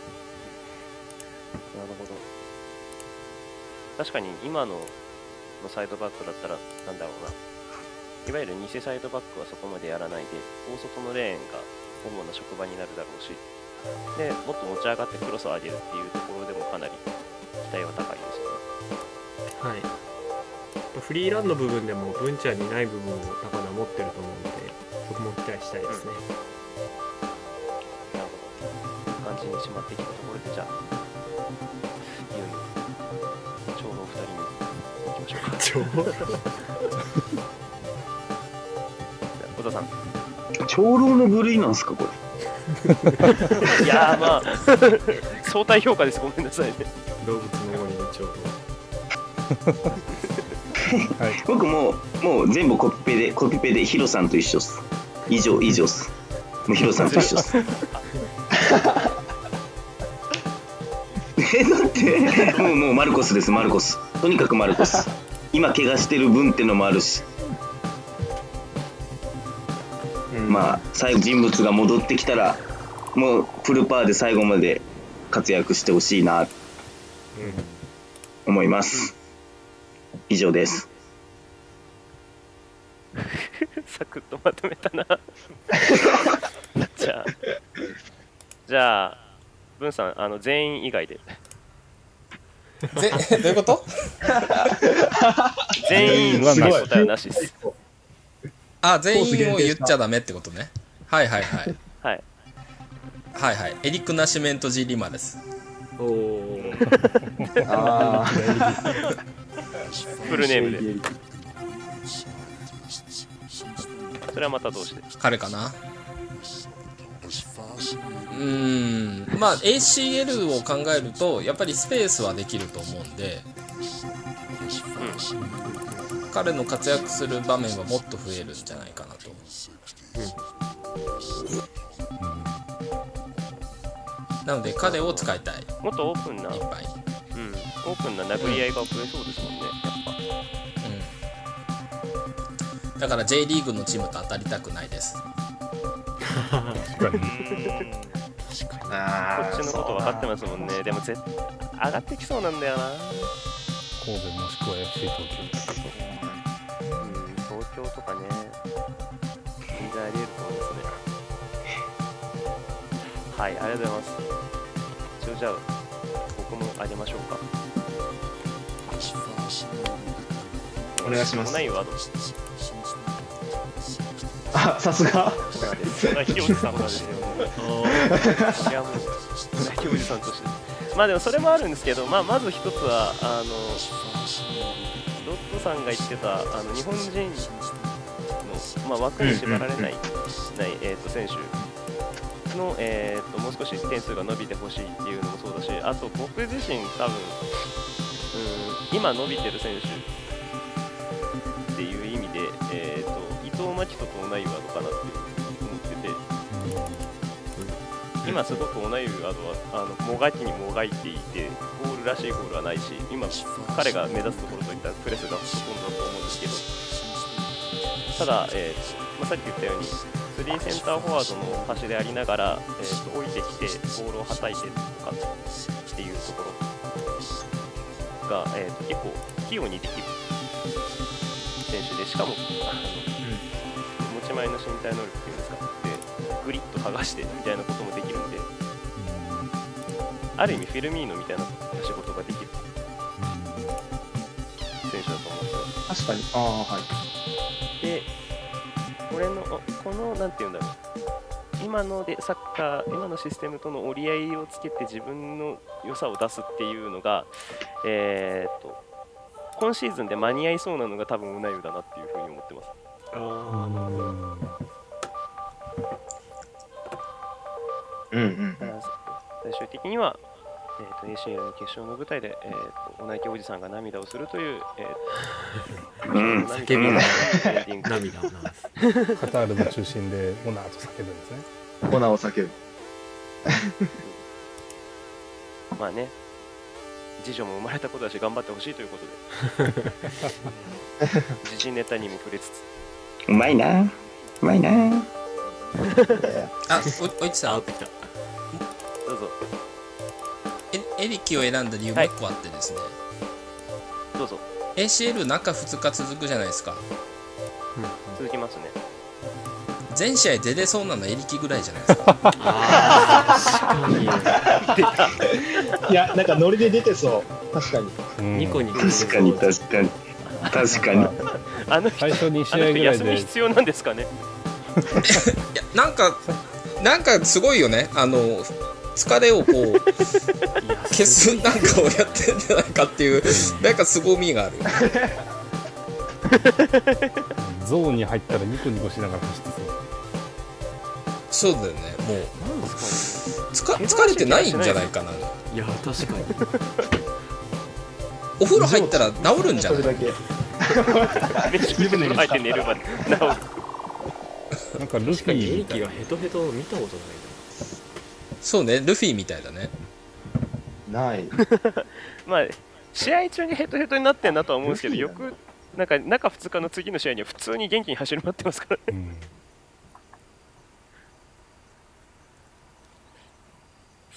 なるほど。確かに今ののサイドバックだったらなんだろうないわゆる偽サイドバックはそこまでやらないで大外のレーンが主な職場になるだろうしでもっと持ち上がってクロスを上げるっていうところでもかなり期待は高いですよね。はい。フリーランの部分でもブンチャーにない部分を高田は持ってると思うのでそこも期待したいですね、なるほど。感じにしまってきたところでじゃあいよいよちょうどお二人に行きましょうか [laughs] 小田さん。長老の部類なんですかこれ？[laughs] いやーまあ相対評価です。ごめんなさいね。動物の森のちょうはい [laughs] 僕もうもう全部コピペでコピペでヒロさんと一緒っす。以上以上っす。もうヒロさんと一緒っす。えだってもうもうマルコスですマルコス。とにかくマルコス。今怪我してる分ってのもあるしまあ最後人物が戻ってきたらもうフルパーで最後まで活躍してほしいな思います。以上です。[laughs] サクッとまとめたな。じゃあじゃあ文さんあの全員以外で。ぜ [laughs] どういうこと？全員しか答えなしですあ全員を言っちゃダメってことね。はいはいはい。[laughs] はい。はいはい。エリック・ナシメント・ジ・リマです。どおお [laughs] あ [laughs] フルネームで。それはまたどうして？彼かなうーん。まあ ACL を考えるとやっぱりスペースはできると思うんで、彼の活躍する場面はもっと増えるんじゃないかなと、なので彼を使いたい。いっもっとオープンな、うん、ぱい、オープンな殴り合いが増えそうですもんねやっうん、だから J リーグのチームと当たりたくないです。あぱこっちのこと分かってますもんね。でもぜ上がってきそうなんだよな。神戸もしくは FC 東うん東京とかね全然あり得ると思いますね。はいありがとうございます。一応じゃあ僕もあげましょうか。お願いします。ないワードあさすが。おじさんなんですよねいやもう同じおじさんとしてまあでもそれもあるんですけど、まあ、まず一つはあのロットさんが言ってたあの日本人の、まあ、枠に縛られない,、ないえー、と選手の、えー、ともう少し点数が伸びてほしいっていうのもそうだしあと僕自身多分うん今伸びてる選手っていう意味で、えー、と伊藤真希人と同じワードかなって思ってて今すごく同じワードはあのもがきにもがいていてゴールらしいゴールはないし今彼が目指すところといったらプレスがほとんどだと思うんですけど。ただ、えーまあ、さっき言ったように3センターフォワードの端でありながら、えー、と降りてきてボールをはたいてとかっていうところが、えー、と結構器用にできる選手でしかもあの持ち前の身体能力っていうんですかでグリッと剥がしてみたいなこともできるんで。ある意味フィルミーノみたいな仕事ができる選手だと思うんです。よ確かに。ああはい。でこれのこのなんていうんだろう。今のでサッカー今のシステムとの折り合いをつけて自分の良さを出すっていうのがえーっと今シーズンで間に合いそうなのが多分ウナユだなっていうふうに思ってます。うんうん。だから最終的には、えー、と ACL の決勝の舞台で、えー、とお泣きおじさんが涙をするという、えー、[laughs] うん。叫びのエンディング。涙を流す。カタールの中心でオナーと叫ぶんですね。粉を叫ぶ。まあね次女も生まれたことだし頑張ってほしいということで。[laughs] 時事ネタにも触れつつ。うまいな。うまいな。[laughs] あおおいちさんどうぞエエリキを選んだ理由もう一個あってですね、どうぞ。ACL 中2日続くじゃないですか。続きますね。全試合出れそうなのエリキぐらいじゃないですか。いやなんかノリで出てそう。確かに。うん。にニコニコ確かに確かに。確かに。[laughs] あの人最初2試あの人合ぐらいで。休み必要なんですかね？[laughs] いやなんかなんかすごいよね。あの疲れをこう消すなんかをやってんじゃないかっていうなんか凄みがある。ゾーンに入ったらニコニコしながら走ってそう。そうだよね。もうなんですかね。つか疲れてないんじゃないかな。いや確かに。[laughs] お風呂入ったら治るんじゃない？それだけ飯食って風呂入って寝るまで治る。なんかルフィみたいな。キがヘトヘト見たことないそうね。ルフィみたいだね。ない。[laughs] まあ試合中にヘトヘトになってんなとは思うんですけどよくなんか中2日の次の試合には普通に元気に走り回ってますからね。うん。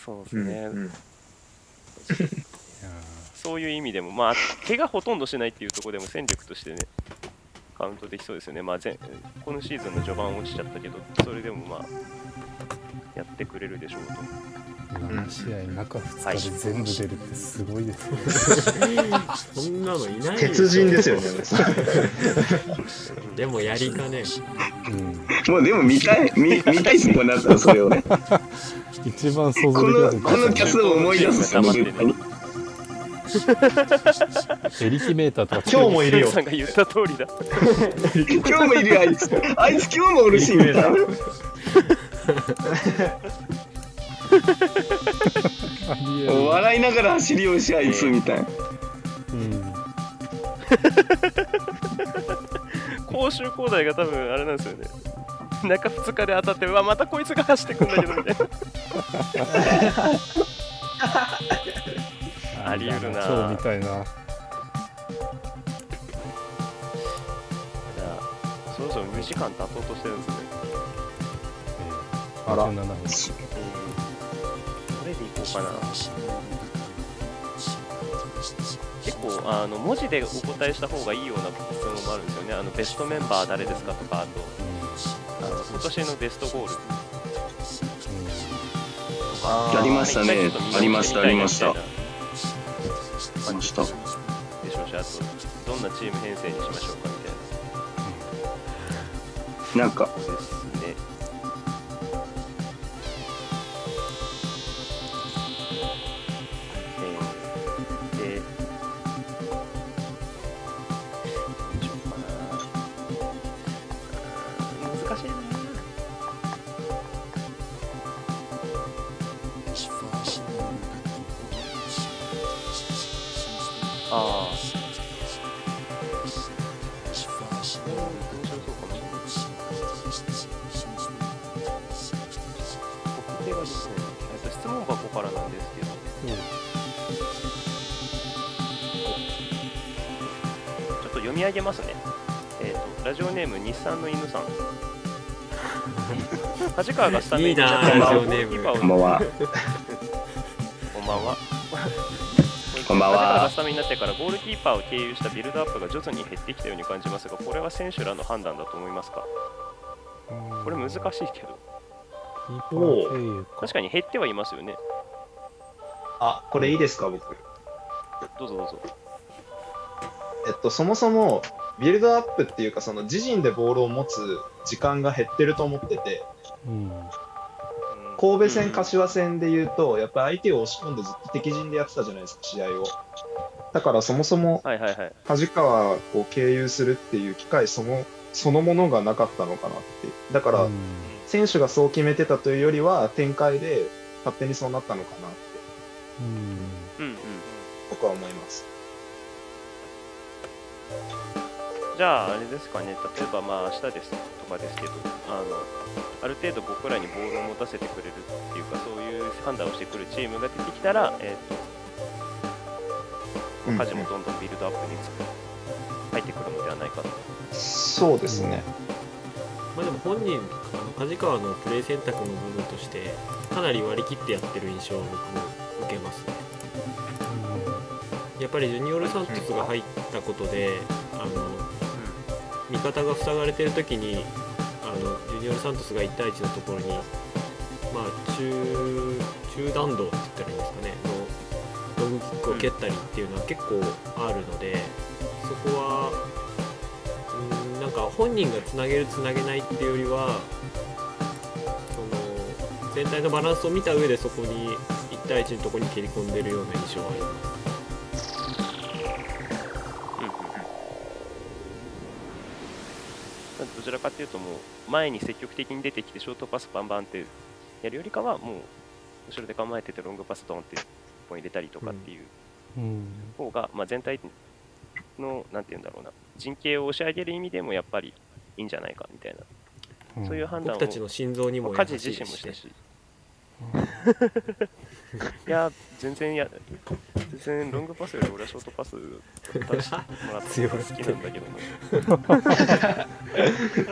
そうですね、うんいや [laughs] そういう意味でもまあ怪我ほとんどしないっていうところでも戦力としてねカウントできそうですよね。まあ前このシーズンの序盤落ちちゃったけどそれでもまあやってくれるでしょうと。ー7試合中2日で全部出るってすごいです。ねそんなのいない鉄人ですよね。でもやりかねうん。もうでも見たい見見たいっすねこうなったらそれをね。一番想こ像できのこのキャスを思い出すっすよね絶対にますエリキメーターとか今日もいるよ。さんが言った通りだ。[laughs] 今日もいるよあいつ。あいつ今日もおるしみたいな笑いながら走りをしあいつみたいな。うん。甲州工大が多分あれなんですよね。中2日で当たってうわまたこいつが走ってくんだけどみたいな。[laughs] あり得るな。今日みたいな。じゃあそろそろ2時間経とうとしてるんですねあら。27分どれでいこうかな。結構あの文字でお答えした方がいいような質問もあるんですよね。あのベストメンバー誰ですかとかあとあの今年のベストゴール。やりましたね。ありましたありました。ありました。でしょうしあとどんなチーム編成にしましょうかみたいな。なんかねみ上げますね。えっ、と、ラジオネーム日産の犬さん。[laughs] 梶川がスタメンになったらキーパーをこんばんはこんばんは。こんばんは梶川がスタメンになってからゴールキーパーを経由したビルドアップが徐々に減ってきたように感じますが、これは選手らの判断だと思いますか？これ難しいけど、キーパー経由か確かに減ってはいますよね。あこれいいですか僕どうぞどうぞ。えっとそもそもビルドアップっていうかその自陣でボールを持つ時間が減ってると思っててうん神戸戦、柏戦で言うと、やっぱり相手を押し込んでずっと敵陣でやってたじゃないですか、試合を。だからそもそも。梶川を経由するっていう機会そのそのものがなかったのかなっていう。だから、うん選手がそう決めてたというよりは、展開で勝手にそうなったのかなってうんうんうん。僕は思います。じゃあ、あれですかね、例えばまあ明日ですとかですけど、あのある程度僕らにボールを持たせてくれるっていうか、そういう判断をしてくるチームが出てきたら、えーうんと、舵もどんどんビルドアップにつく入ってくるのではないかと。そうですね。まあでも本人あの梶川のプレー選択の部分としてかなり割り切ってやってる印象を僕も受けますねやっぱりジュニオール・サントスが入ったことであの味方が塞がれてる時にあのジュニオル・サントスが1対1のところに、まあ、中中弾道って言ったらいいんですかねのロングキックを蹴ったりっていうのは結構あるので、そこはうんなんか本人がつなげるつなげないっていうよりはその全体のバランスを見た上でそこに1対1のところに蹴り込んでるような印象はあります。どちらかというともう前に積極的に出てきてショートパスバンバンってやるよりかはもう後ろで構えててロングパスドンって一本入れたりとかっていううん。方が、まあ、全体のなんて言うんだろうな。陣形を押し上げる意味でもやっぱりいいんじゃないかみたいな、うん。そういう判断を僕たちの心臓にも優カジ自身もしたし [laughs] いや全然や全然ロングパスより俺はショートパス出してもらった方が好きなんだけども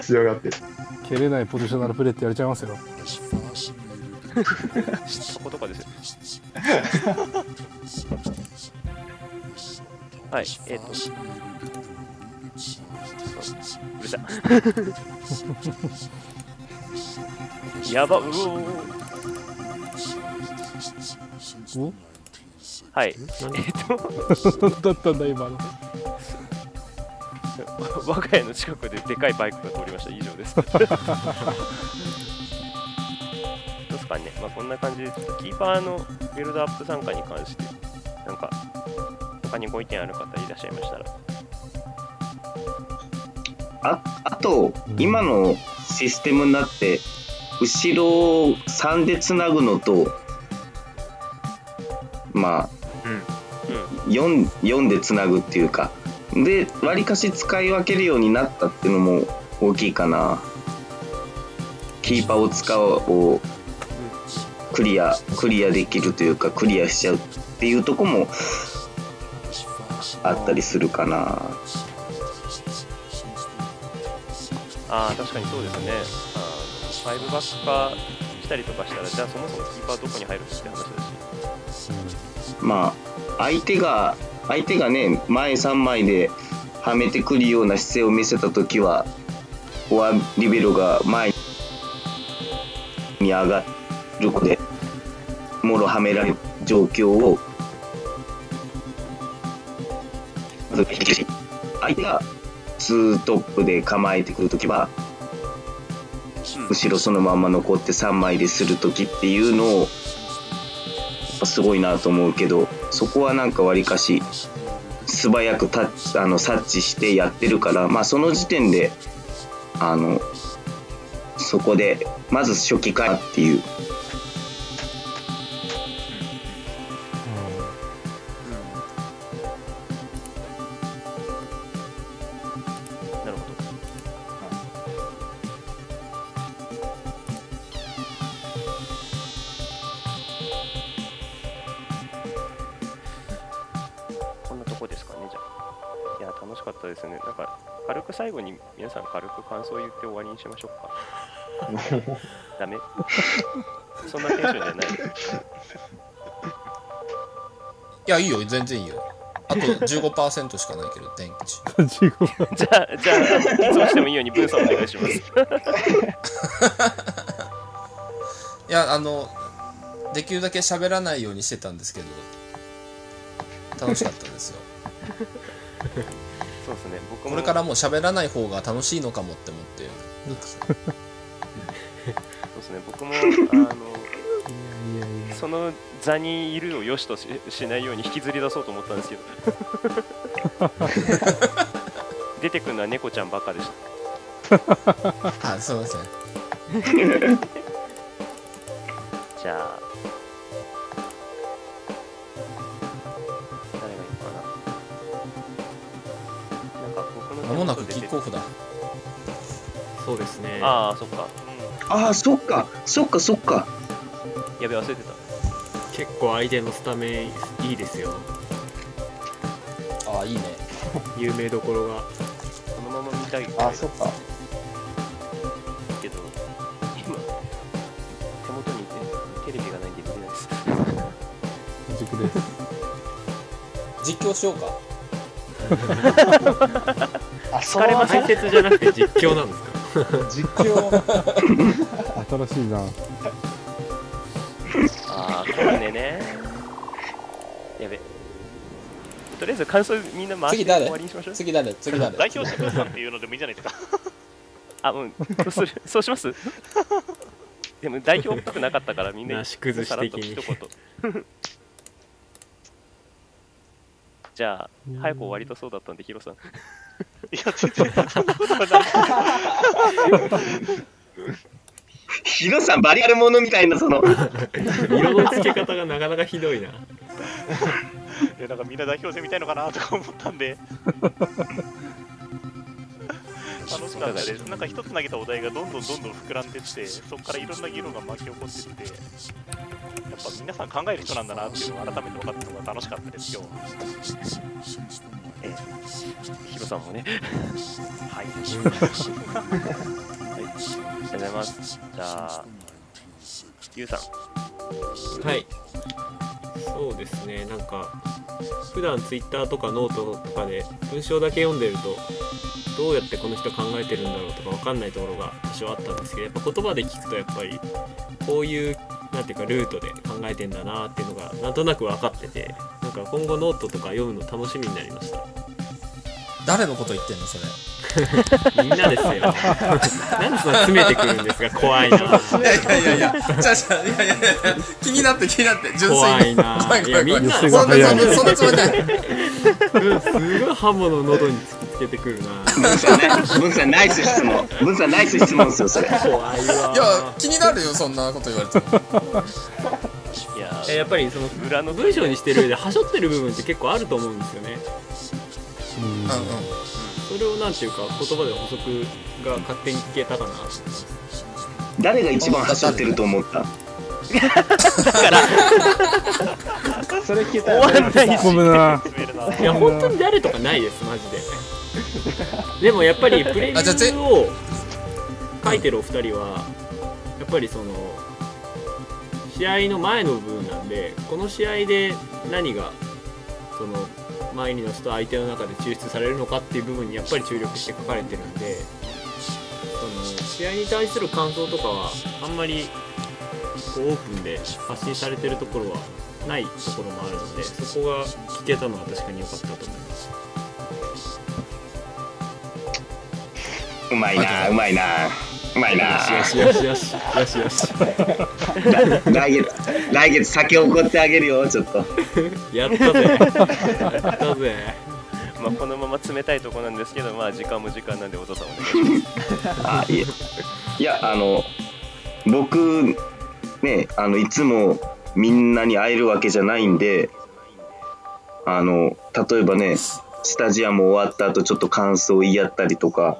強がってる。蹴れないポジショナルプレーってやれちゃいますよそことかですよ。はいえっ、と。そううるさい。やばうおー。おはい。えっ、とだったんだ今の？我が家の近くででかいバイクが通りました。以上です。どうですかねまあこんな感じでちょっとキーパーのビルドアップ参加に関してなんか他にご意見ある方いらっしゃいましたら。ああと、今のシステムになって後ろを3でつなぐのとまあ、4, 4でつなぐっていうか。でわりかし使い分けるようになったっていうのも大きいかな。キーパーを使おうをクリアクリアできるというかクリアしちゃうっていうとこもあったりするかな。ああ確かにそうですね。あの5バック化したりとかしたらじゃあそもそもキーパーどこに入るのって話だしまあ相手が相手がね前3枚ではめてくるような姿勢を見せた時はフォアリベロが前に上がることでもろはめられる状況を相手が2トップで構えてくる時は後ろそのまま残って3枚でする時っていうのをぱすごいなと思うけどそこはなんかわりかし素早くタッあの察知してやってるからまあその時点であのそこでまず初期化っていうしましょうか。ダメ？そんなテンションじゃない。いやいいよ。全然いいよ。あと15%しかないけど電池。15じゃあじゃあいつもしてもいいように文さんお願いします。いやあのできるだけ喋らないようにしてたんですけど楽しかったですよ。そうですね。僕も。これからもう喋らない方が楽しいのかもって思ってそうですね僕もあのいやいやその座にいるを良しとししないように引きずり出そうと思ったんですけど。[laughs] 出てくるのは猫ちゃんばっかでした。あすいませんじゃあ誰がいいのかな。なんか僕の間もなくキックオフだそうですね。ああそっか。ああそっか。そっかそっか。やべ忘れてた。結構相手のスタメンいいですよ。あいいね。有名どころが。このまま見たいあそっか。けど今手元に、ね、テレビがないんで見れないです。[laughs] 軸です。実況しようか。[laughs] [laughs] あ、そ疲れません。解説じゃなくて実況なんですか？実況。新しいなああコロネね。やべ。とりあえず感想みんな回して終わりにしましょう。次誰？次誰？代表者のさんっていうのでもいいんじゃないですか。あうん。そうするそうします？でも代表っぽくなかったからみんななし崩し的に。さらっと一言。じゃあ早く終わりとそうだったんでヒロさんいや全然そんなことはないヒロさんバリアルものみたいなその。色の付け方がなかなかひどいな。でなんかみんな代表戦みたいのかなとか思ったんで楽しかったです。なんか一つ投げたお題がどんどんどんどん膨らんでってそこからいろんな議論が巻き起こってってやっぱ皆さん考える人なんだなっていうのが改めて分かったのが楽しかったです今日は。ヒロさんもね。[laughs] はい。ありがとうございます。じゃあゆうさん。はいそうですね。なんか普段ツイッターとかノートとかで文章だけ読んでるとどうやってこの人考えてるんだろうとか分かんないところが多少あったんですけどやっぱ言葉で聞くとやっぱりこういう何ていうかルートで考えてんだなっていうのがなんとなく分かっててなんか今後ノートとか読むの楽しみになりました。誰のこと言ってんのそれ？みんなですよ。[laughs] なんでそんな詰めてくるんですか？怖いな。いやいやいやいや、じゃあじゃあいやいやいや気になって気になって、純粋に。怖いな。怖い怖い怖い。いやみんなそんな、そんな、そんなつもりない。うんすごい刃物を喉に突きつけてくるな。文さんね。文さんナイス質問。文さんナイス質問ですよそれ。怖いわ。いや、気になるよ、そんなこと言われても。いやえやっぱりその裏の文章にしてる上ではしょってる部分って結構あると思うんですよねうんうん。うん。それをなんていうか言葉で補足が勝手に聞けたかな。誰が一番走ってると思った？[laughs] それ聞いた終わんないし。いや本当に誰とかないですマジで。でもやっぱりプレビューを書いてるお二人はやっぱりその試合の前の部分なんでこの試合で何がその前にの人相手の中で抽出されるのかっていう部分にやっぱり注力して書かれてるんでその試合に対する感想とかはあんまりこうオープンで発信されてるところはないところもあるのでそこが聞けたのは確かに良かったと思います。うまいなうまいな。うまいな。よしよしよしよしよし来月来月酒おごってあげるよちょっと。やったぜ。やったぜ。まあこのまま冷たいとこなんですけどまあ時間も時間なんでお父さんお願いします。あいえ。いやあの僕ねあのいつもみんなに会えるわけじゃないんであの例えばねスタジアム終わった後ちょっと感想を言い合ったりとか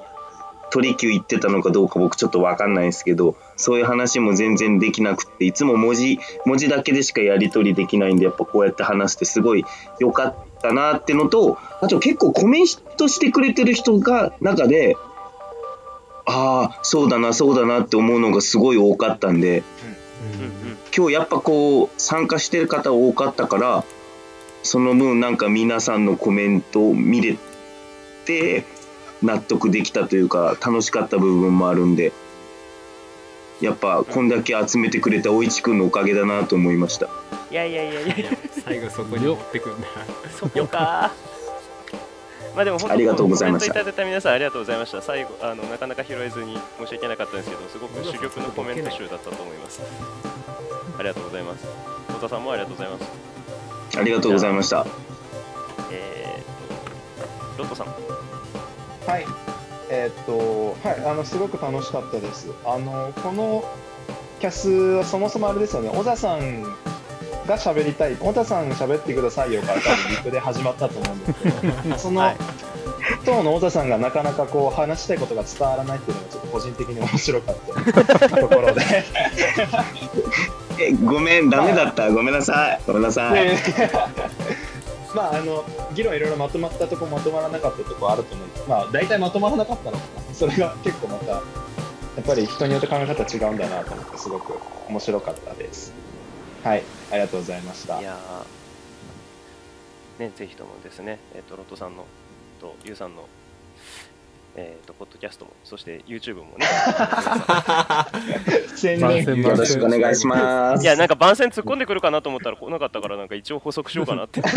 鳥級行ってたのかどうか僕ちょっと分かんないですけどそういう話も全然できなくていつも文字文字だけでしかやり取りできないんでやっぱこうやって話してすごい良かったなってのとあと結構コメントしてくれてる人が中でああそうだなそうだなって思うのがすごい多かったんで今日やっぱこう参加してる方多かったからその分なんか皆さんのコメントを見れて納得できたというか楽しかった部分もあるんでやっぱこんだけ集めてくれたおいちくんのおかげだなと思いました。いやいやいやいや。最後そこに持ってくんだ。そこか。まあでも本当ありがとうございました。コメントいただいた皆さんありがとうございました。最後あのなかなか拾えずに申し訳なかったんですけどすごく珠玉のコメント集だったと思います。ありがとうございます。太田さんもありがとうございます。ありがとうございました。えー、とロットさんはい。えーっと、はい、あの、すごく楽しかったです。あの、このキャスはそもそもあれですよね、小田さんが喋りたい、小田さん喋ってくださいよから多分リプで始まったと思うんですけど、[laughs] その、はい。当の小田さんがなかなかこう話したいことが伝わらないっていうのがちょっと個人的に面白かった [laughs] ところで。えごめん。ダメだった。ごめんなさい。ごめんなさい、ね [laughs] まああの議論いろいろまとまったとこまとまらなかったとこあると思うんです。まあ大体まとまらなかったのか。なそれが結構またやっぱり人によって考え方違うんだなと思ってすごく面白かったです。はい。ありがとうございました。いやねぜひともですねえっ、とロットさんのと、ユウさんの、えっ、と、ポッドキャストも、そして YouTube もね。宣 [laughs] 番宣伝よろしくお願いしますいや、なんか番宣突っ込んでくるかなと思ったら来なかったから、なんか一応補足しようかなって。[laughs]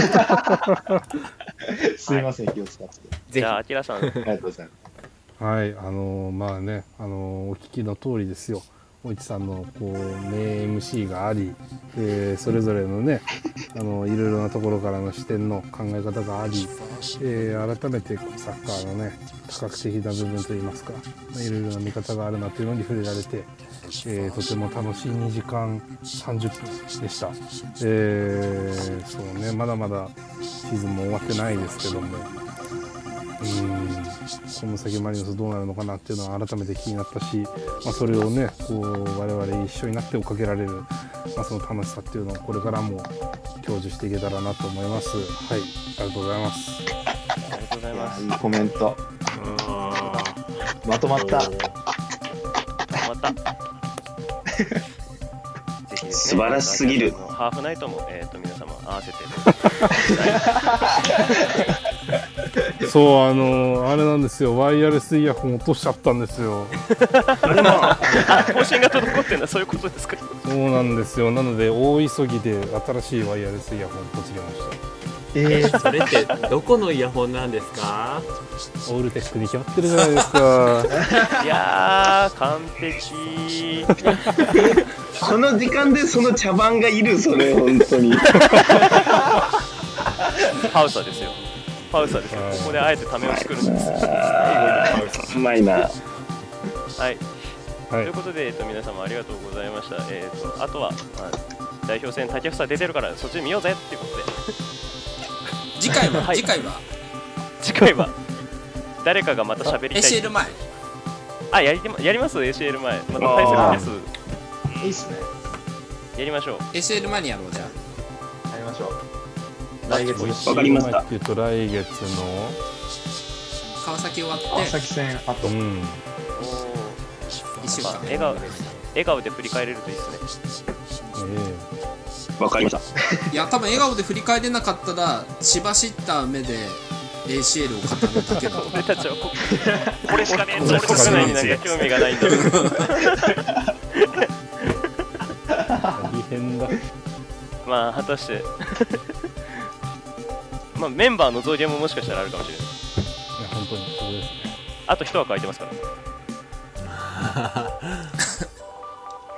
すいません、気を使って。じゃあ、あきらさん、ありがとうございます。はい、あのーまあね、あのーお聞きの通りですよ。おいちさんのこう名 MC があり、えーそれぞれのね、[laughs] あのいろいろなところからの視点の考え方があり、えー改めてこうサッカーのね、多角的な部分といいますか、まあいろいろな見方があるなというのに触れられて、えーとても楽しい2時間30分でした。えーそうね、まだまだシーズンも終わってないですけども、この先マリノスどうなるのかなっていうのは改めて気になったし、まあ、それをねこう我々一緒になって追っかけられる、まあ、その楽しさっていうのをこれからも享受していけたらなと思いますはいありがとうございますありがとうございます。いいコメント。あまとまった。また。[laughs] ぜひです素晴らしすぎるハーフナイトも、えっ、と、皆様合わせて。[laughs] [laughs] そうあのあれなんですよ。ワイヤレスイヤホン落としちゃったんですよ。あ、更新が滞ってんだ、そういうことですか。そうなんですよ。なので大急ぎで新しいワイヤレスイヤホンポチりました。えーそれってどこのイヤホンなんですか？オールテックに決まってるじゃないですか。[laughs] いやー、完璧。[laughs] この時間でその茶番がいるそれ。本当に。パウサですよ。パウサですよ。ここであえてためを作るんです。うまいなはい。はいということで、えっと、皆様ありがとうございました。えっと、あとは、まあ、代表戦、竹房出てるから、そっちで見ようぜっていうことで、[laughs] 次回は、はい次回は？次回は、誰かがまた喋りたい。ACL 前あ、やりてまやります ?ACL 前。また対戦です。いいっすね。やりましょう。ACL 前にやろうじゃあやりましょう。来月のわかりました。っていうと来月の川崎終わ川って。崎戦、あとう。ん。1週間。まあ笑顔笑顔で振り返れるといいですね。えわかりました。いや多分笑顔で振り返れなかったら血走った目で ACL を語るだけだ俺たちはこ [laughs] これしかねえこぞ国内になんか興味がないんだけど。大変だ。[laughs] まあ、果たして。まあ、メンバーの増減ももしかしたらあるかもしれない。いや本当にそうですねあと一枠空いてますから。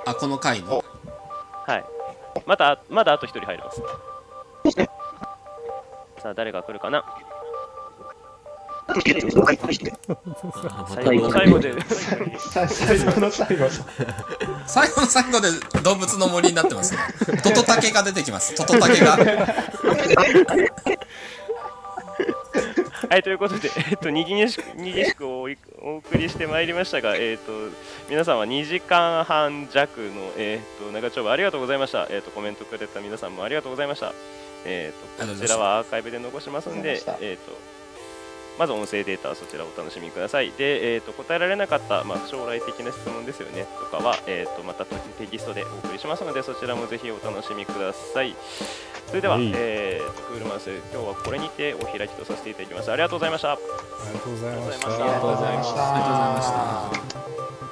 [laughs] あこの回の？はい。また、まだあと一人入ります。さあ、誰が来るかな？最後の最後で、さ最後の最後。最後の最後で動物の森になってますねトトタケが出てきますトトタケがはい、ということで、えっと、にぎにしく、にぎしくおいお送りしてまいりましたが、えっと、皆様2時間半弱の、えっと、長丁場ありがとうございました。えっと、コメントくれた皆さんもありがとうございました。えっと、こちらはアーカイブで残しますんでえっと、まず音声データはそちらをお楽しみください。で、えっと、答えられなかった、まあ、将来的な質問ですよね、とかは、えっと、またテキストでお送りしますので、そちらもぜひお楽しみください。それでは、はいえーと、クールマウス、今日はこれにてお開きとさせていただきます。ありがとうございました。ありがとうございましたありがとうございました。ありがとうございました